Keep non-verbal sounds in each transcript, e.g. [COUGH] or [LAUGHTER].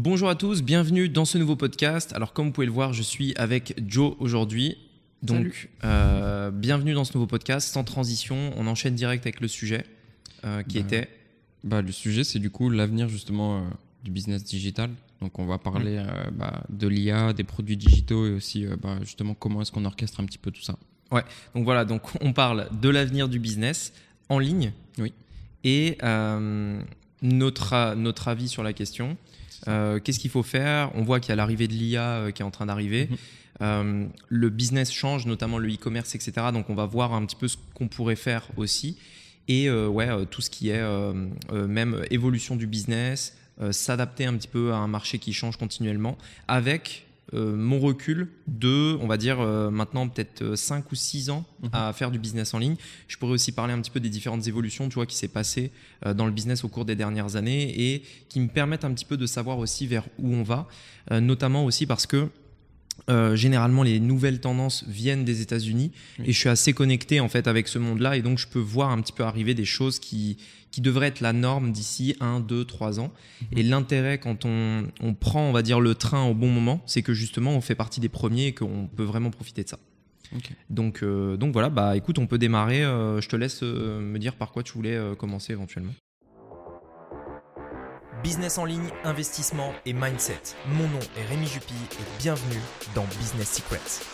Bonjour à tous, bienvenue dans ce nouveau podcast. Alors comme vous pouvez le voir, je suis avec Joe aujourd'hui. Donc euh, bienvenue dans ce nouveau podcast. Sans transition, on enchaîne direct avec le sujet euh, qui Bah, était... Bah, le sujet, c'est du coup l'avenir justement euh, du business digital. Donc, on va parler euh, bah, de l'IA, des produits digitaux et aussi euh, bah, justement comment est-ce qu'on orchestre un petit peu tout ça. Donc voilà, donc on parle de l'avenir du business en ligne. Oui. Et euh, notre, notre avis sur la question. Euh, Qu'est-ce qu'il faut faire? On voit qu'il y a l'arrivée de l'IA euh, qui est en train d'arriver. Mhm. Euh, le business change, notamment le e-commerce, etc. Donc on va voir un petit peu ce qu'on pourrait faire aussi. Et euh, ouais, tout ce qui est même évolution du business, s'adapter un petit peu à un marché qui change continuellement, avec euh, mon recul de, on va dire euh, maintenant peut-être 5 ou 6 ans Mhm. à faire du business en ligne. Je pourrais aussi parler un petit peu des différentes évolutions tu vois, qui s'est passé euh, dans le business au cours des dernières années et qui me permettent un petit peu de savoir aussi vers où on va, euh, notamment aussi parce que euh, généralement les nouvelles tendances viennent des États-Unis Oui. et je suis assez connecté en fait avec ce monde-là et donc je peux voir un petit peu arriver des choses qui, qui devraient être la norme d'ici 1, 2, 3 ans. Et l'intérêt quand on, on prend on va dire le train au bon moment, c'est que justement on fait partie des premiers et qu'on peut vraiment profiter de ça. Donc, euh, donc voilà, bah écoute, on peut démarrer. euh, je te laisse me dire par quoi tu voulais commencer éventuellement. Business en ligne, investissement et mindset. Mon nom est Rémi Jupy et bienvenue dans Business Secrets.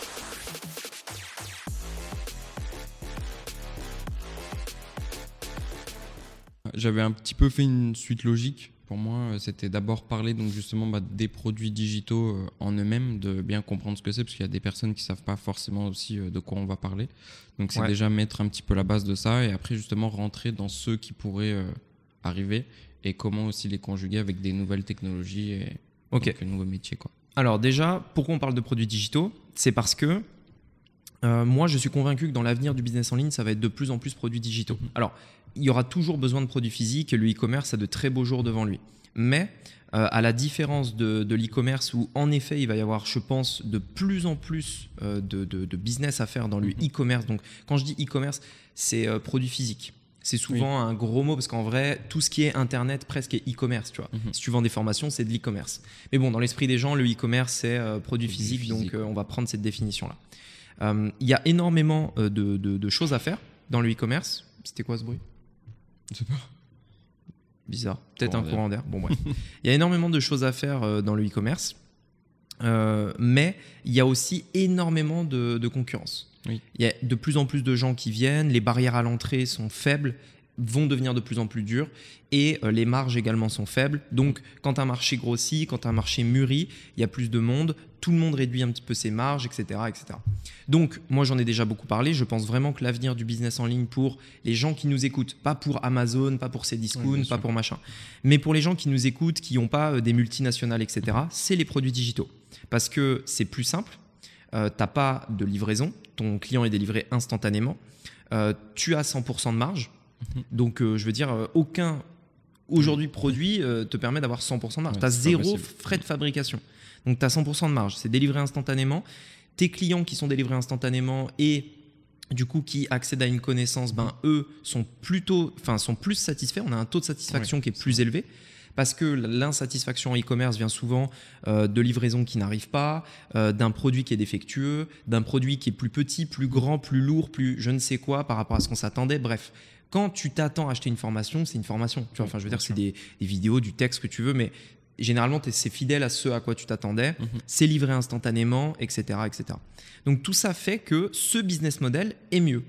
J'avais un petit peu fait une suite logique. Pour moi, euh, c'était d'abord parler donc justement bah, des produits digitaux euh, en eux-mêmes, de bien comprendre ce que c'est, parce qu'il y a des personnes qui savent pas forcément aussi euh, de quoi on va parler. Donc c'est Ouais. déjà mettre un petit peu la base de ça et après justement rentrer dans ceux qui pourraient euh, arriver et comment aussi les conjuguer avec des nouvelles technologies et Ok. donc, un nouveau métier quoi. Alors déjà, pourquoi on parle de produits digitaux? C'est parce que euh, moi, je suis convaincu que dans l'avenir du business en ligne, ça va être de plus en plus produits digitaux. Mhm. Alors, il y aura toujours besoin de produits physiques et le e-commerce a de très beaux jours devant lui. Mais euh, à la différence de, de l'e-commerce où en effet il va y avoir, je pense, de plus en plus euh, de, de- de business à faire dans le Mhm. e-commerce. Donc quand je dis e-commerce, c'est euh, produits physiques. C'est souvent un gros mot parce qu'en vrai, tout ce qui est internet presque est e-commerce, tu vois. Mhm. Si tu vends des formations, c'est de l'e-commerce. Mais bon, dans l'esprit des gens, le e-commerce, c'est euh, produit physique, physique. donc euh, on va prendre cette définition-là. Euh, Il y a énormément de, de- de choses à faire dans le e-commerce. C'était quoi ce bruit? Je sais pas. Bizarre. Peut-être un Courant d'air. Bon, bref. [LAUGHS] Il y a énormément de choses à faire dans le e-commerce. Mais il y a aussi énormément de, de concurrence. Oui. Il y a de plus en plus de gens qui viennent, les barrières à l'entrée sont faibles, vont devenir de plus en plus dures, et euh, les marges également sont faibles. Donc quand un marché grossit, quand un marché mûrit, il y a plus de monde, tout le monde réduit un petit peu ses marges, etc. etc. Donc moi j'en ai déjà beaucoup parlé, je pense vraiment que l'avenir du business en ligne pour les gens qui nous écoutent, pas pour Amazon, pas pour Cdiscount, pas pour machin, mais pour les gens qui nous écoutent, qui n'ont pas euh, des multinationales, etc., c'est les produits digitaux. Parce que c'est plus simple, euh, t'as pas de livraison, ton client est délivré instantanément, euh, tu as 100% de marge, Mhm. donc euh, je veux dire, euh, aucun aujourd'hui produit te permet d'avoir 100% de marge. Ouais, tu as zéro possible. frais de fabrication. Donc tu as 100% de marge, c'est délivré instantanément. Tes clients qui sont délivrés instantanément et du coup qui accèdent à une connaissance, ben eux sont plutôt, enfin sont plus satisfaits. On a un taux de satisfaction qui est plus élevé parce que l'insatisfaction en e-commerce vient souvent euh, de livraisons qui n'arrivent pas, euh, d'un produit qui est défectueux, d'un produit qui est plus petit, plus grand, plus lourd, plus je ne sais quoi par rapport à ce qu'on s'attendait. Bref, quand tu t'attends à acheter une formation, c'est une formation. Tu vois, enfin, je veux dire, c'est des, des vidéos, du texte que tu veux, mais généralement, c'est fidèle à ce à quoi tu t'attendais. Mhm. C'est livré instantanément, etc., etc. Donc tout ça fait que ce business model est mieux.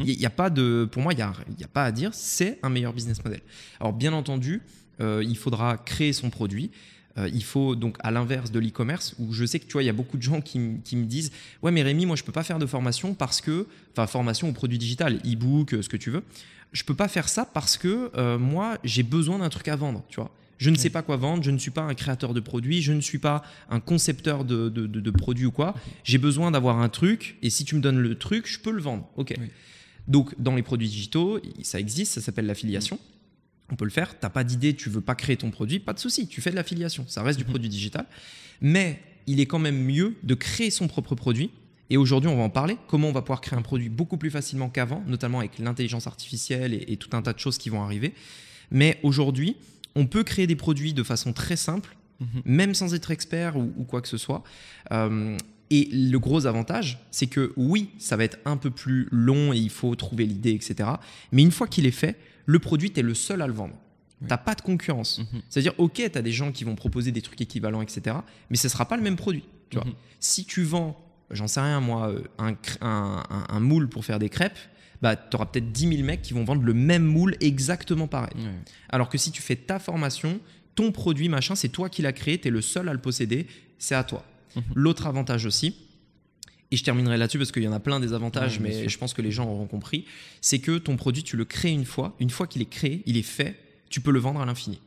Il y a pas de, pour moi, il n'y a, y a pas à dire, c'est un meilleur business model. Alors bien entendu, euh, il faudra créer son produit. Euh, il faut donc à l'inverse de l'e-commerce où je sais que tu vois il y a beaucoup de gens qui, me disent ouais mais Rémi moi je peux pas faire de formation parce que enfin formation ou produit digital e-book euh, ce que tu veux. Je peux pas faire ça parce que euh, moi j'ai besoin d'un truc à vendre tu vois. Je ne sais pas quoi vendre je ne suis pas un créateur de produits je ne suis pas un concepteur de, de, de- de produits ou quoi. J'ai besoin d'avoir un truc et si tu me donnes le truc je peux le vendre. Ok. Oui. donc dans les produits digitaux ça existe ça s'appelle l'affiliation on peut le faire. T'as pas d'idée, tu veux pas créer ton produit, pas de souci, tu fais de l'affiliation. Ça reste du Mhm. produit digital, mais il est quand même mieux de créer son propre produit. Et aujourd'hui, on va en parler. Comment on va pouvoir créer un produit beaucoup plus facilement qu'avant, notamment avec l'intelligence artificielle et, et tout un tas de choses qui vont arriver. Mais aujourd'hui, on peut créer des produits de façon très simple Mhm. même sans être expert ou, ou quoi que ce soit. Euh, et le gros avantage, c'est que oui, ça va être un peu plus long et il faut trouver l'idée, etc. Mais une fois qu'il est fait, le produit, tu es le seul à le vendre. Oui. T'as pas de concurrence. Mhm. C'est-à-dire, ok, tu as des gens qui vont proposer des trucs équivalents, etc. Mais ce sera pas le même produit. Tu vois. Mhm. Si tu vends, j'en sais rien moi, euh, un, cr- un- un- un moule pour faire des crêpes, bah, tu auras peut-être 10 000 mecs qui vont vendre le même moule exactement pareil. Alors que si tu fais ta formation, ton produit, machin, c'est toi qui l'as créé, tu es le seul à le posséder, c'est à toi. Mhm. L'autre avantage aussi, et je terminerai là-dessus parce qu'il y en a plein des avantages, Ouais, mais je pense que les gens auront compris, c'est que ton produit, tu le crées une fois, une fois qu'il est créé, il est fait, tu peux le vendre à l'infini.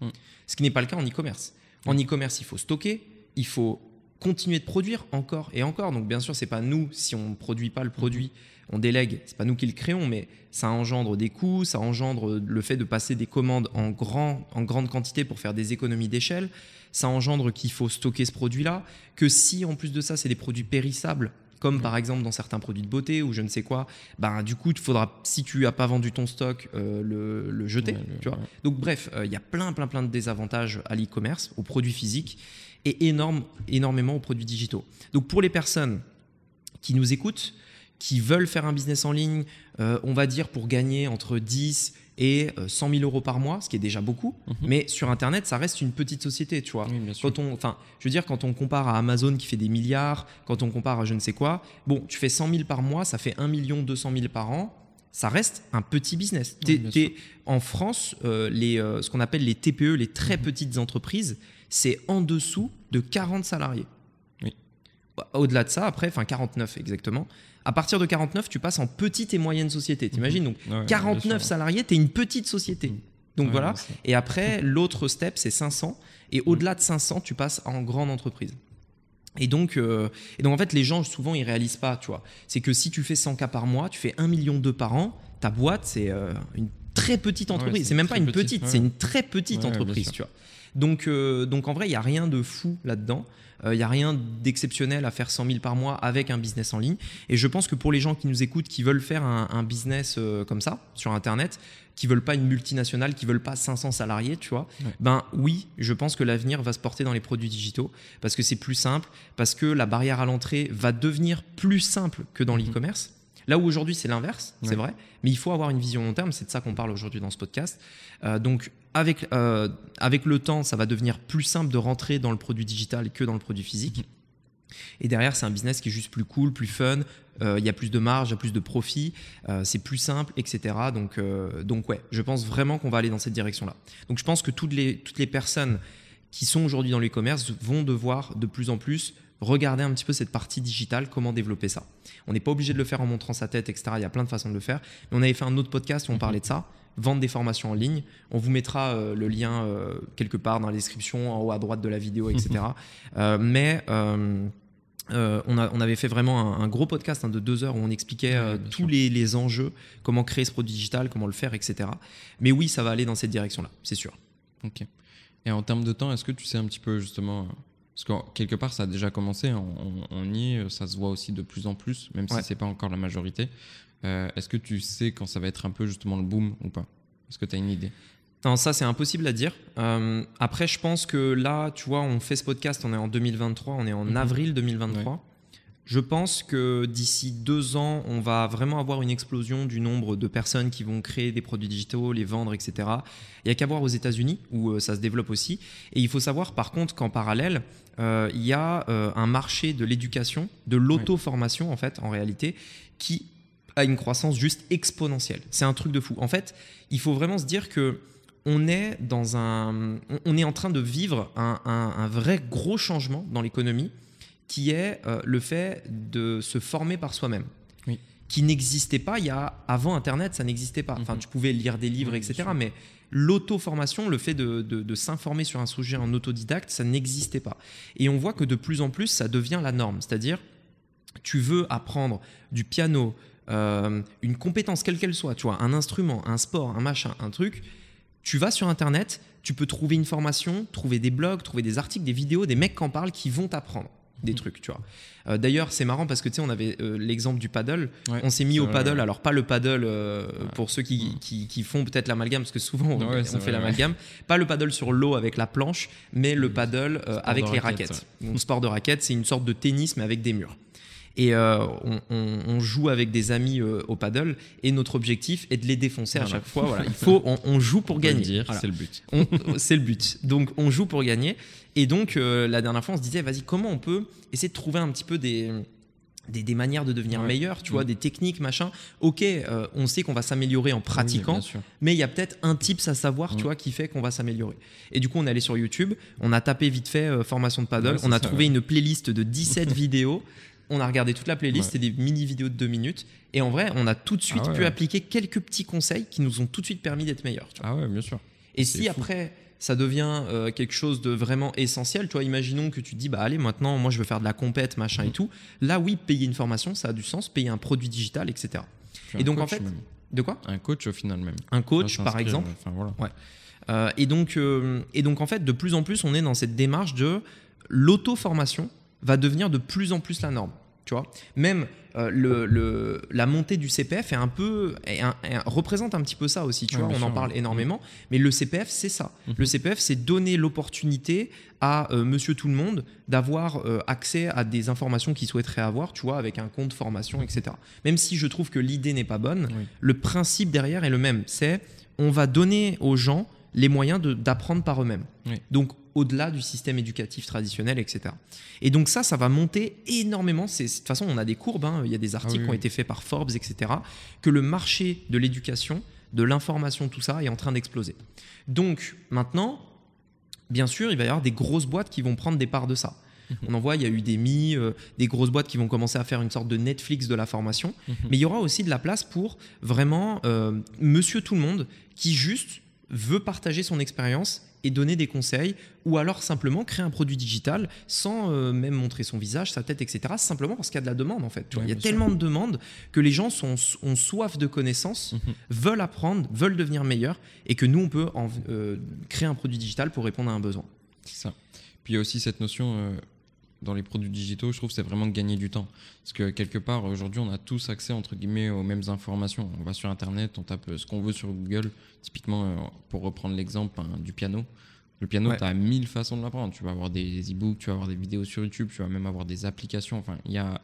Mhm. Ce qui n'est pas le cas en e-commerce. En e-commerce, il faut stocker, il faut continuer de produire encore et encore. Donc bien sûr, c'est pas nous si on ne produit pas le produit, on délègue, c'est pas nous qui le créons, mais ça engendre des coûts, ça engendre le fait de passer des commandes en, grand, en grande quantité pour faire des économies d'échelle, ça engendre qu'il faut stocker ce produit-là, que si en plus de ça c'est des produits périssables, comme par exemple dans certains produits de beauté ou je ne sais quoi, ben, du coup, il faudra, si tu n'as pas vendu ton stock, euh, le, le jeter. Ouais, tu vois ouais. donc bref, euh, il y a plein, plein, plein de désavantages à l'e-commerce, aux produits physiques et énorme, énormément aux produits digitaux. Donc pour les personnes qui nous écoutent, qui veulent faire un business en ligne, euh, on va dire pour gagner entre 10 et euh, 100 000 euros par mois, ce qui est déjà beaucoup, Mhm. mais sur Internet, ça reste une petite société, tu vois. Oui, bien sûr. Quand on, enfin, je veux dire, quand on compare à Amazon qui fait des milliards, quand on compare à je ne sais quoi, bon, tu fais 100 000 par mois, ça fait 1 million 200 000 par an. Ça reste un petit business. Oui, en France, euh, les, euh, ce qu'on appelle les TPE, les très petites entreprises, c'est en dessous de 40 salariés. Oui. Bah, Au-delà de ça, après, enfin 49 exactement. À partir de 49, tu passes en petite et moyenne société. T'imagines donc Ouais, bien 49 sûr. salariés, t'es une petite société. Mhm. Donc Ouais, voilà. Et après, [LAUGHS] l'autre step, c'est 500. Et au-delà de 500, tu passes en grande entreprise. Et donc, euh, et donc, en fait, les gens, souvent, ils réalisent pas, tu vois. C'est que si tu fais 100 cas par mois, tu fais 1 million d'euros par an, ta boîte, c'est euh, une très petite entreprise. c'est c'est même pas une petite, petite, ouais. c'est une très petite entreprise, tu vois. Donc, euh, donc, en vrai, il n'y a rien de fou là-dedans. Euh, Il n'y a rien d'exceptionnel à faire 100 000 par mois avec un business en ligne. Et je pense que pour les gens qui nous écoutent, qui veulent faire un, un business euh, comme ça, sur Internet, qui veulent pas une multinationale, qui veulent pas 500 salariés, tu vois, Ouais. ben oui, je pense que l'avenir va se porter dans les produits digitaux parce que c'est plus simple, parce que la barrière à l'entrée va devenir plus simple que dans Mhm. l'e-commerce. Là où aujourd'hui c'est l'inverse, c'est vrai, mais il faut avoir une vision long terme, c'est de ça qu'on parle aujourd'hui dans ce podcast. Euh, donc avec, euh, avec le temps, ça va devenir plus simple de rentrer dans le produit digital que dans le produit physique. Et derrière, c'est un business qui est juste plus cool, plus fun. euh, Il y a plus de marge, il y a plus de profit, euh, c'est plus simple, etc. Donc, euh, donc ouais, je pense vraiment qu'on va aller dans cette direction-là. Donc je pense que toutes les, toutes les personnes qui sont aujourd'hui dans l'e-commerce vont devoir de plus en plus regarder un petit peu cette partie digitale, comment développer ça. On n'est pas obligé de le faire en montrant sa tête, etc. Il y a plein de façons de le faire. Mais on avait fait un autre podcast où on parlait de ça, vendre des formations en ligne. On vous mettra euh, le lien euh, quelque part dans la description, en haut à droite de la vidéo, etc. [LAUGHS] Euh, mais euh, on, a- on avait fait vraiment un, un gros podcast hein, de deux heures où on expliquait euh, tous les, les enjeux, comment créer ce produit digital, comment le faire, etc. Mais oui, ça va aller dans cette direction-là, c'est sûr. Ok. Et en termes de temps, est-ce que tu sais un petit peu justement. Parce que quelque part, ça a déjà commencé, on, on- on y est, ça se voit aussi de plus en plus, même Ouais. si c'est pas encore la majorité. Euh, est-ce que tu sais quand ça va être un peu justement le boom ou pas? Est-ce que tu as une idée? Non, ça c'est impossible à dire. Euh, après, je pense que là, tu vois, on fait ce podcast, on est en 2023, on est en Mhm. avril 2023. Je pense que d'ici deux ans, on va vraiment avoir une explosion du nombre de personnes qui vont créer des produits digitaux, les vendre, etc. Il y a qu'à voir aux États-Unis où euh, ça se développe aussi. Et il faut savoir par contre qu'en parallèle, euh, il y a euh, un marché de l'éducation, de l'auto-formation en fait, en réalité, qui a une croissance juste exponentielle. C'est un truc de fou. En fait, il faut vraiment se dire que on est dans un, on- est en train de vivre un, un- un vrai gros changement dans l'économie, qui est euh, le fait de se former par soi-même. Oui. Qui n'existait pas il y a avant Internet, ça n'existait pas. Enfin, Mhm. tu pouvais lire des livres, Oui, etc. Mais l'auto-formation, le fait de, de- de s'informer sur un sujet en autodidacte, ça n'existait pas. Et on voit que de plus en plus, ça devient la norme. C'est-à-dire, tu veux apprendre du piano, euh, une compétence quelle qu'elle soit, tu vois, un instrument, un sport, un machin, un truc, tu vas sur Internet, tu peux trouver une formation, trouver des blogs, trouver des articles, des vidéos, des mecs qui en parlent qui vont t'apprendre. des Mhm. trucs, tu vois. Euh, D'ailleurs, c'est marrant parce que tu sais, on avait euh, l'exemple du paddle. Ouais, On s'est mis au paddle, alors pas le paddle euh, Ouais. pour ceux qui, Mhm. qui, qui font peut-être l'amalgame, parce que souvent on, Ouais, on c'est fait l'amalgame. Pas le paddle sur l'eau avec la planche, mais le paddle avec les raquette, raquettes. Donc, sport de raquette, c'est une sorte de tennis mais avec des murs. Et euh, on, on- on joue avec des amis euh, au paddle et notre objectif est de les défoncer à chaque fois. Voilà, il faut, on, on joue pour gagner. dire, Voilà. c'est le but. C'est le but. Donc on joue pour gagner. Et donc euh, la dernière fois, on se disait, vas-y, comment on peut essayer de trouver un petit peu des, des, des manières de devenir Ouais. meilleur, tu vois, Mm. des techniques, machin. Ok, euh, on sait qu'on va s'améliorer en Oui, pratiquant, sûr. mais il y a peut-être un tips à savoir, tu Mm. vois, qui fait qu'on va s'améliorer. Et du coup, on est allé sur YouTube, on a tapé vite fait euh, formation de paddle, Ouais, on a ça, trouvé ouais. une playlist de 17 [LAUGHS] vidéos. On a regardé toute la playlist, Ouais. c'est des mini vidéos de 2 minutes. Et en vrai, on a tout de suite Ah ouais, pu ouais. appliquer quelques petits conseils qui nous ont tout de suite permis d'être meilleurs. tu vois. Ah ouais, bien sûr. Et si fou. après ça devient euh, quelque chose de vraiment essentiel, tu vois, imaginons que tu te dis bah allez maintenant moi je veux faire de la compète machin et tout. Là oui payer une formation ça a du sens, payer un produit digital etc. Et donc, en fait, même. De quoi? Un coach au final même. Un coach par exemple. Enfin voilà. Euh, et donc euh, et donc en fait de plus en plus on est dans cette démarche de l'auto-formation va devenir de plus en plus la norme. Tu vois, même euh, le, le- la montée du CPF est un peu est un- est un- représente un petit peu ça aussi. Tu vois, on en parle ouais. énormément, mais le CPF c'est ça. Mhm. Le CPF c'est donner l'opportunité à euh, Monsieur tout le monde d'avoir euh, accès à des informations qu'il souhaiterait avoir. Tu vois, avec un compte formation, etc. Même si je trouve que l'idée n'est pas bonne, Oui. le principe derrière est le même. C'est on va donner aux gens les moyens de- d'apprendre par eux-mêmes. Oui. Donc au-delà du système éducatif traditionnel, etc. Et donc ça, ça va monter énormément. De toute façon, on a des courbes, hein. il y a des articles oui, qui ont oui. été faits par Forbes, etc. Que le marché de l'éducation, de l'information, tout ça est en train d'exploser. Donc maintenant, bien sûr, il va y avoir des grosses boîtes qui vont prendre des parts de ça. On en voit, il y a eu des Mi, euh, des grosses boîtes qui vont commencer à faire une sorte de Netflix de la formation. Mhm. Mais il y aura aussi de la place pour vraiment euh, monsieur tout le monde qui juste veut partager son expérience et donner des conseils ou alors simplement créer un produit digital sans euh, même montrer son visage, sa tête, etc. Simplement parce qu'il y a de la demande en fait. Ouais, il y a sûr. tellement de demandes que les gens sont, ont soif de connaissances, Mhm. veulent apprendre, veulent devenir meilleurs et que nous on peut en- euh, créer un produit digital pour répondre à un besoin. C'est ça. Puis il y a aussi cette notion euh, dans les produits digitaux, je trouve, c'est vraiment de gagner du temps. Parce que quelque part, aujourd'hui, on a tous accès, entre guillemets, aux mêmes informations. On va sur Internet, on tape ce qu'on veut sur Google. Typiquement, euh, pour reprendre l'exemple hein, du piano. Le piano, Ouais. tu as mille façons de l'apprendre. Tu vas avoir des e-books, tu vas avoir des vidéos sur YouTube, tu vas même avoir des applications. Enfin, il y a...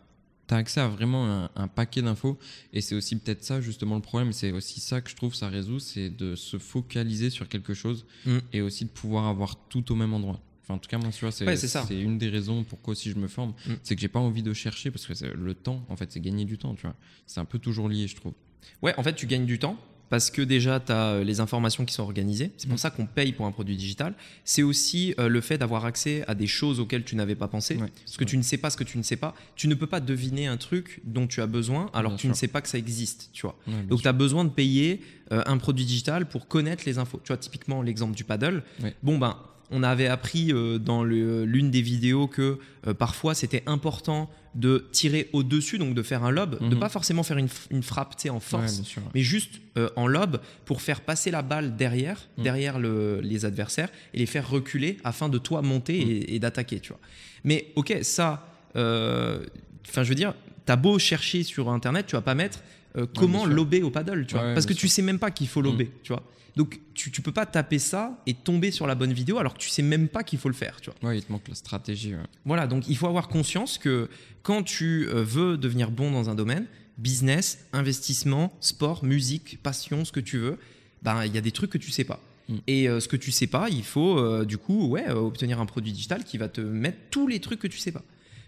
Tu as accès à vraiment un, un paquet d'infos. Et c'est aussi peut-être ça, justement, le problème. C'est aussi ça que je trouve ça résout, c'est de se focaliser sur quelque chose Mm. et aussi de pouvoir avoir tout au même endroit. Enfin, en tout cas, moi, tu vois, c'est Ouais, c'est une des raisons pourquoi aussi je me forme. Mm. C'est que j'ai pas envie de chercher parce que le temps, en fait, c'est gagner du temps, tu vois. C'est un peu toujours lié, je trouve. Ouais, en fait, tu gagnes du temps parce que déjà, tu as les informations qui sont organisées. C'est pour Mm. ça qu'on paye pour un produit digital. C'est aussi euh, le fait d'avoir accès à des choses auxquelles tu n'avais pas pensé. Ouais, Parce que tu ne sais pas ce que tu ne sais pas. Tu ne peux pas deviner un truc dont tu as besoin alors Bien que tu ne sais pas que ça existe, tu vois. Ouais, Donc tu as besoin de payer euh, un produit digital pour connaître les infos. Tu vois, typiquement l'exemple du paddle. Ouais. Bon, ben, on avait appris euh, dans l'une des vidéos que euh, parfois c'était important de tirer au-dessus, donc de faire un lob, de Mhm. pas forcément faire une, une frappe en Ouais, force, sûr. mais juste euh, en lob pour faire passer la balle derrière, Mm. derrière le- les adversaires et les faire reculer afin de toi monter Mm. et, et d'attaquer, tu vois. Mais ok, ça, euh, enfin je veux dire, t'as beau chercher sur internet, tu vas pas mettre euh, comment sûr. lober au paddle, tu vois, Ouais, parce que bien tu sûr. sais même pas qu'il faut lober, tu vois. Donc tu, tu peux pas taper ça et tomber sur la bonne vidéo alors que tu sais même pas qu'il faut le faire, tu vois. Ouais, il te manque la stratégie. ouais. Voilà, donc il faut avoir conscience que quand tu euh, veux devenir bon dans un domaine, business, investissement, sport, musique, passion, ce que tu veux, ben il y a des trucs que tu sais pas. Mm. Et euh, ce que tu sais pas, il faut euh, du coup ouais, euh, obtenir un produit digital qui va te mettre tous les trucs que tu sais pas.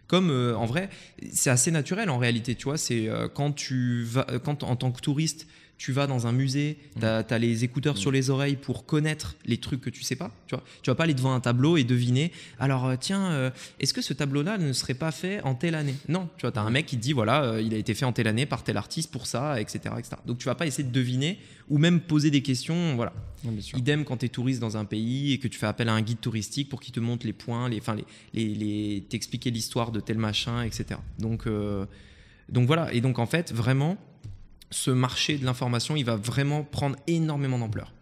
Comme euh, en vrai, c'est assez naturel en réalité, tu vois, c'est euh, quand tu vas quand en tant que touriste, tu vas dans un musée, tu as, les écouteurs Mm. sur les oreilles pour connaître les trucs que tu sais pas, tu vois. Tu vas pas aller devant un tableau et deviner alors euh, tiens, euh, est-ce que ce tableau-là ne serait pas fait en telle année? Non, tu vois, tu as un mec qui te dit voilà, euh, il a été fait en telle année par tel artiste pour ça, etc., etc. Donc tu vas pas essayer de deviner ou même poser des questions, voilà. Ouais, bien sûr. Idem quand tu es touriste dans un pays et que tu fais appel à un guide touristique pour qu'il te montre les points, les, enfin, les, les, les- t'expliquer l'histoire de tel machin, etc. Donc, euh, donc voilà. Et donc en fait, vraiment, ce marché de l'information, il va vraiment prendre énormément d'ampleur.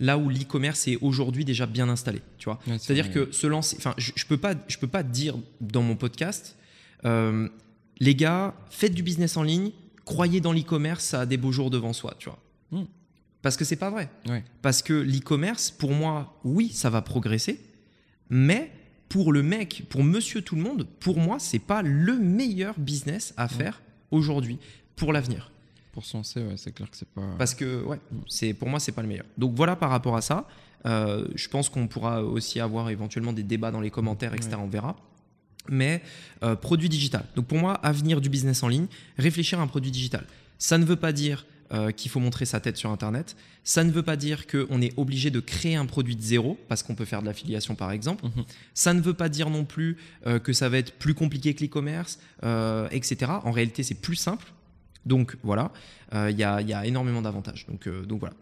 là où l'e-commerce est aujourd'hui déjà bien installé. Tu vois, Ouais, c'est-à-dire que se lancer. Enfin, je, je peux pas, je peux pas dire dans mon podcast, euh, les gars, faites du business en ligne, croyez dans l'e-commerce, ça a des beaux jours devant soi. Tu vois, Mm. parce que c'est pas vrai. Ouais. Parce que l'e-commerce, pour moi, oui, ça va progresser, mais pour le mec, pour monsieur tout le monde, pour moi, c'est pas le meilleur business à faire aujourd'hui pour l'avenir. Pour se lancer, ouais, c'est clair que c'est pas. Parce que, ouais, c'est pour moi, c'est pas le meilleur. Donc voilà par rapport à ça. Euh, je pense qu'on pourra aussi avoir éventuellement des débats dans les commentaires, etc. On verra. Mais euh, produit digital. Donc pour moi, avenir du business en ligne, réfléchir à un produit digital. Ça ne veut pas dire euh, qu'il faut montrer sa tête sur Internet. Ça ne veut pas dire qu'on est obligé de créer un produit de zéro, parce qu'on peut faire de l'affiliation par exemple. Mhm. Ça ne veut pas dire non plus euh, que ça va être plus compliqué que l'e-commerce, euh, etc. En réalité, c'est plus simple. Donc voilà, Euh, il y, a, il y a énormément d'avantages. Donc, euh, donc voilà.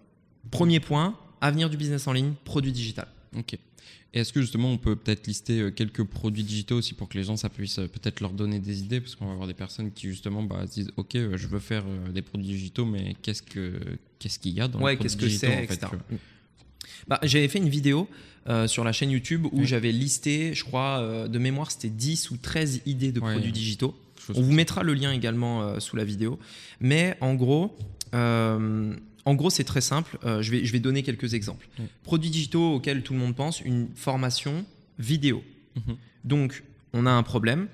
Premier point, avenir du business en ligne, produit digital. Ok. Et est-ce que justement on peut peut-être lister euh, quelques produits digitaux aussi pour que les gens ça puisse peut-être leur donner des idées? Parce qu'on va avoir des personnes qui justement bah, se disent ok je veux faire des produits digitaux mais qu'est-ce que qu'est-ce qu'il y a dans Ouais, les produits qu'est-ce que digitaux, c'est, en fait, etc. Bah, J'avais fait une vidéo euh, sur la chaîne YouTube où j'avais listé, je crois, euh, de mémoire, c'était 10 ou 13 idées de Ouais. produits digitaux. On vous mettra le lien également euh, sous la vidéo. Mais en gros, en gros, c'est très simple. Je, vais, je vais donner quelques exemples. Produits digitaux auxquels tout le monde pense, une formation vidéo. Mhm. Donc, on a un problème.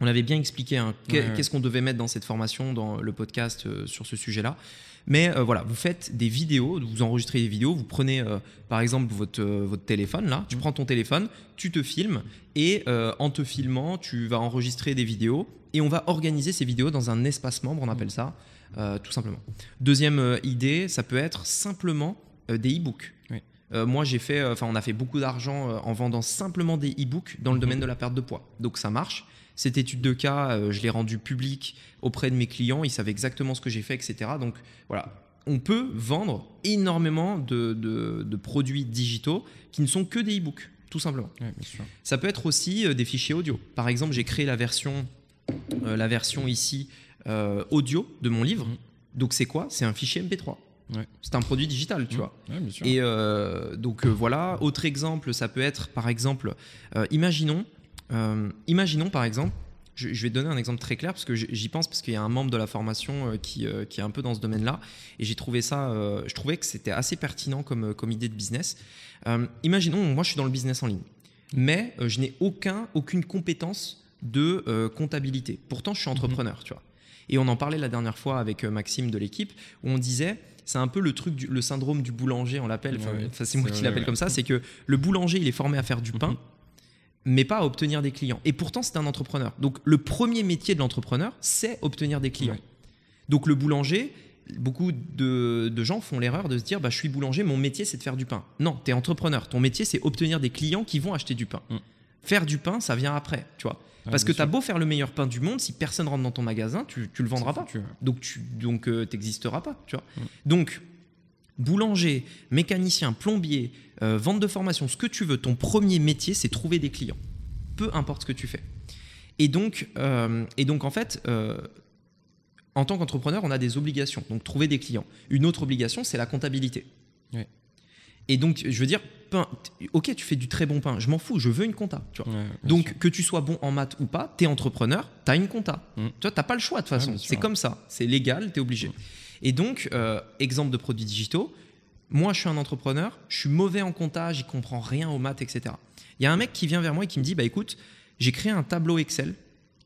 On avait bien expliqué hein, qu'est-ce qu'on devait mettre dans cette formation, dans le podcast euh, sur ce sujet-là. Mais euh, voilà, vous faites des vidéos, vous enregistrez des vidéos, vous prenez euh, par exemple votre, votre téléphone là, tu Mhm. prends ton téléphone, tu te filmes et en te filmant, tu vas enregistrer des vidéos et on va organiser ces vidéos dans un espace membre, on appelle ça euh, tout simplement. Deuxième idée, ça peut être simplement des e-books. Oui. Euh, moi, j'ai fait, enfin, on a fait beaucoup d'argent euh, en vendant simplement des e-books dans le Mhm. domaine de la perte de poids. Donc ça marche. Cette étude de cas, euh, je l'ai rendue publique auprès de mes clients. Ils savaient exactement ce que j'ai fait, etc. Donc voilà, on peut vendre énormément de, de- de produits digitaux qui ne sont que des e-books, tout simplement. Ouais, bien sûr. Ça peut être aussi euh, des fichiers audio. Par exemple, j'ai créé la version, euh, la version ici audio de mon livre. Mhm. Donc c'est quoi? C'est un fichier MP3. Ouais. C'est un produit digital, tu Mhm. vois. Ouais, bien sûr. Et euh, donc euh, voilà, autre exemple, ça peut être par exemple, euh, imaginons, euh, imaginons par exemple, je, je vais donner un exemple très clair parce que j'y pense parce qu'il y a un membre de la formation euh, qui, euh, qui est un peu dans ce domaine-là et j'ai trouvé ça, je trouvais que c'était assez pertinent comme, comme idée de business. Imaginons, moi je suis dans le business en ligne, mais je n'ai aucun, aucune compétence de comptabilité. Pourtant, je suis entrepreneur, tu vois. Et on en parlait la dernière fois avec Maxime de l'équipe, où on disait, c'est un peu le truc, du, le syndrome du boulanger, on l'appelle. Enfin, Ouais, enfin, c'est moi qui l'appelle ouais. comme ça. C'est que le boulanger, il est formé à faire du pain, Mhm. Mais pas à obtenir des clients. Et pourtant, c'est un entrepreneur. Donc, le premier métier de l'entrepreneur, c'est obtenir des clients. Ouais. Donc, le boulanger, beaucoup de, de gens font l'erreur de se dire, bah, je suis boulanger, mon métier, c'est de faire du pain. Non, tu es entrepreneur. Ton métier, c'est obtenir des clients qui vont acheter du pain. Mm. Faire du pain, ça vient après, tu vois. Ouais, Parce que tu as beau faire le meilleur pain du monde, si personne rentre dans ton magasin, tu, tu le vendras pas. foutu. Donc tu donc euh, t'existeras pas, tu vois. Mm. Donc boulanger, mécanicien, plombier, euh, vente de formation, ce que tu veux, ton premier métier, c'est trouver des clients. Peu importe ce que tu fais. Et donc, euh, et donc en fait, euh, en tant qu'entrepreneur, on a des obligations. Donc trouver des clients. Une autre obligation, c'est la comptabilité. Et donc, je veux dire, pain, ok, tu fais du très bon pain, je m'en fous, je veux une compta. Tu vois. Ouais, bien Donc, sûr. que tu sois bon en maths ou pas, tu es entrepreneur, tu as une compta. Mm. Tu tu pas le choix de toute façon. c'est comme ça. C'est légal, tu es obligé. Mm. Et donc, euh, exemple de produits digitaux, moi, je suis un entrepreneur, je suis mauvais en compta, j'y comprends rien aux maths, etc. Il y a un mec qui vient vers moi et qui me dit, bah écoute, j'ai créé un tableau Excel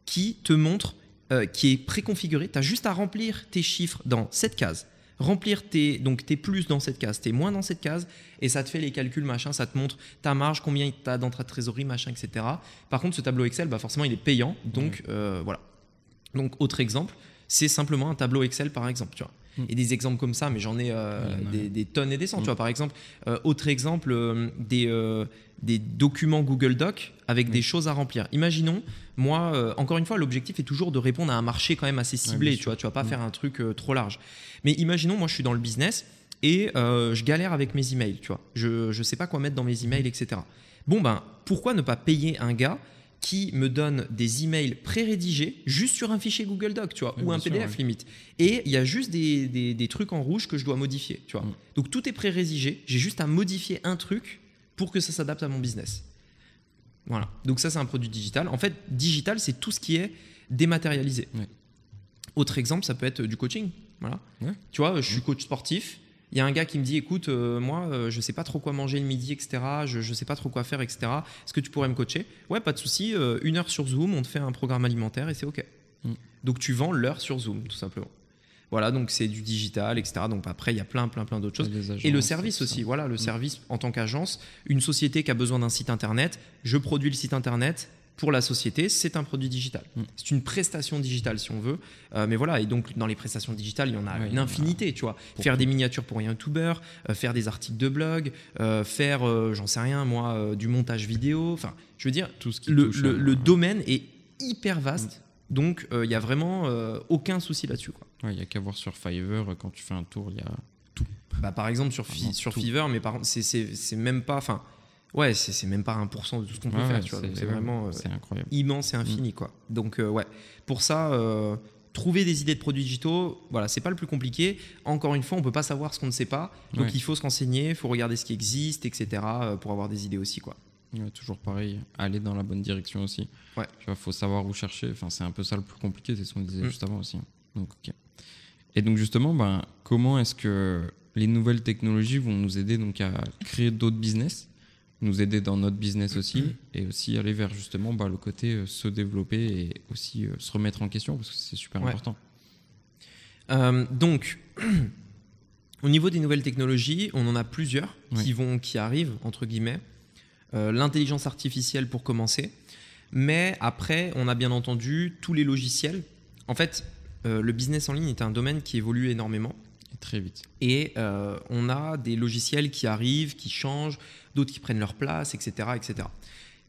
qui te montre, euh, qui est préconfiguré. Tu as juste à remplir tes chiffres dans cette case, remplir tes, donc tes plus dans cette case, tes moins dans cette case, et ça te fait les calculs, machin, ça te montre ta marge, combien tu as dans ta trésorerie, machin, etc. Par contre, ce tableau Excel, bah forcément, il est payant, donc euh, voilà. Donc, autre exemple, c'est simplement un tableau Excel, par exemple, tu vois. Mm. Et des exemples comme ça, mais j'en ai euh, des, des tonnes et des cents. Mm. Tu vois, par exemple, euh, autre exemple, euh, des, des documents Google Doc avec des choses à remplir. Imaginons, moi, encore une fois, l'objectif est toujours de répondre à un marché quand même assez ciblé. tu vois, tu vas pas Mm. faire un truc trop large. Mais imaginons, moi, je suis dans le business et je galère avec mes emails. Tu vois, je je sais pas quoi mettre dans mes emails, etc. Bon ben, pourquoi ne pas payer un gars qui me donne des emails pré-rédigés juste sur un fichier Google Doc, tu vois, Oui, ou un sûr, PDF ouais. limite. Et il y a juste des, des- des trucs en rouge que je dois modifier, tu vois. Mm. Donc tout est pré-rédigé, j'ai juste à modifier un truc pour que ça s'adapte à mon business. Voilà. Donc ça, c'est un produit digital. En fait, digital, c'est tout ce qui est dématérialisé. Ouais. Autre exemple, ça peut être du coaching. Voilà. Ouais. Tu vois, je suis coach sportif. Il y a un gars qui me dit, écoute, euh, moi, euh, je sais pas trop quoi manger le midi, etc. Je, je sais pas trop quoi faire, etc. Est-ce que tu pourrais me coacher? Ouais, pas de souci. euh, une heure sur Zoom, on te fait un programme alimentaire et c'est ok. Mm. Donc tu vends l'heure sur Zoom, tout simplement. Voilà, donc c'est du digital, etc. Donc après, il y a plein, plein, plein d'autres choses. Agences, Et le service aussi, voilà, le service en tant qu'agence, une société qui a besoin d'un site internet, je produis le site internet pour la société, c'est un produit digital. Mm. C'est une prestation digitale si on veut. Euh, mais voilà, et donc dans les prestations digitales, il y en a il une infinité, tu vois. pour Faire tout. des miniatures pour un youtubeur, euh, faire des articles de blog, euh, faire, j'en sais rien, moi, du montage vidéo. Enfin, je veux dire, Tout ce qui le, touche le- à- le domaine est hyper vaste. Mm. Donc, il y a vraiment aucun souci là-dessus. quoi. Ouais, il y a qu'à voir sur Fiverr, quand tu fais un tour, il y a Bah, par exemple, sur, Fi- Vraiment sur tout. Fiverr, mais par contre, c'est- même pas. Enfin, ouais, c'est même pas 1% de tout ce qu'on peut Ouais, faire. tu vois. C'est vraiment euh, immense et infini. Quoi. Donc, euh, ouais. Pour ça, euh, trouver des idées de produits digitaux, voilà, c'est pas le plus compliqué. Encore une fois, on peut pas savoir ce qu'on ne sait pas. Donc, Ouais. il faut se renseigner, il faut regarder ce qui existe, etc. pour avoir des idées aussi. Quoi. Ouais, toujours pareil, aller dans la bonne direction aussi. Ouais. Tu vois, faut savoir où chercher. Enfin, c'est un peu ça le plus compliqué, c'est ce qu'on disait Mm. juste avant aussi. Donc, ok. Et donc justement, ben, comment est-ce que les nouvelles technologies vont nous aider donc à créer d'autres business, nous aider dans notre business aussi, Mm. et aussi aller vers justement bah, le côté euh, se développer et aussi euh, se remettre en question parce que c'est super Ouais. important. Euh, donc, [CLEARS THROAT] au niveau des nouvelles technologies, on en a plusieurs qui, vont, qui arrivent, entre guillemets. L'intelligence artificielle pour commencer. Mais après, on a bien entendu tous les logiciels. En fait, le business en ligne est un domaine qui évolue énormément. Et très vite. Et euh, on a des logiciels qui arrivent, qui changent, d'autres qui prennent leur place, etc. etc.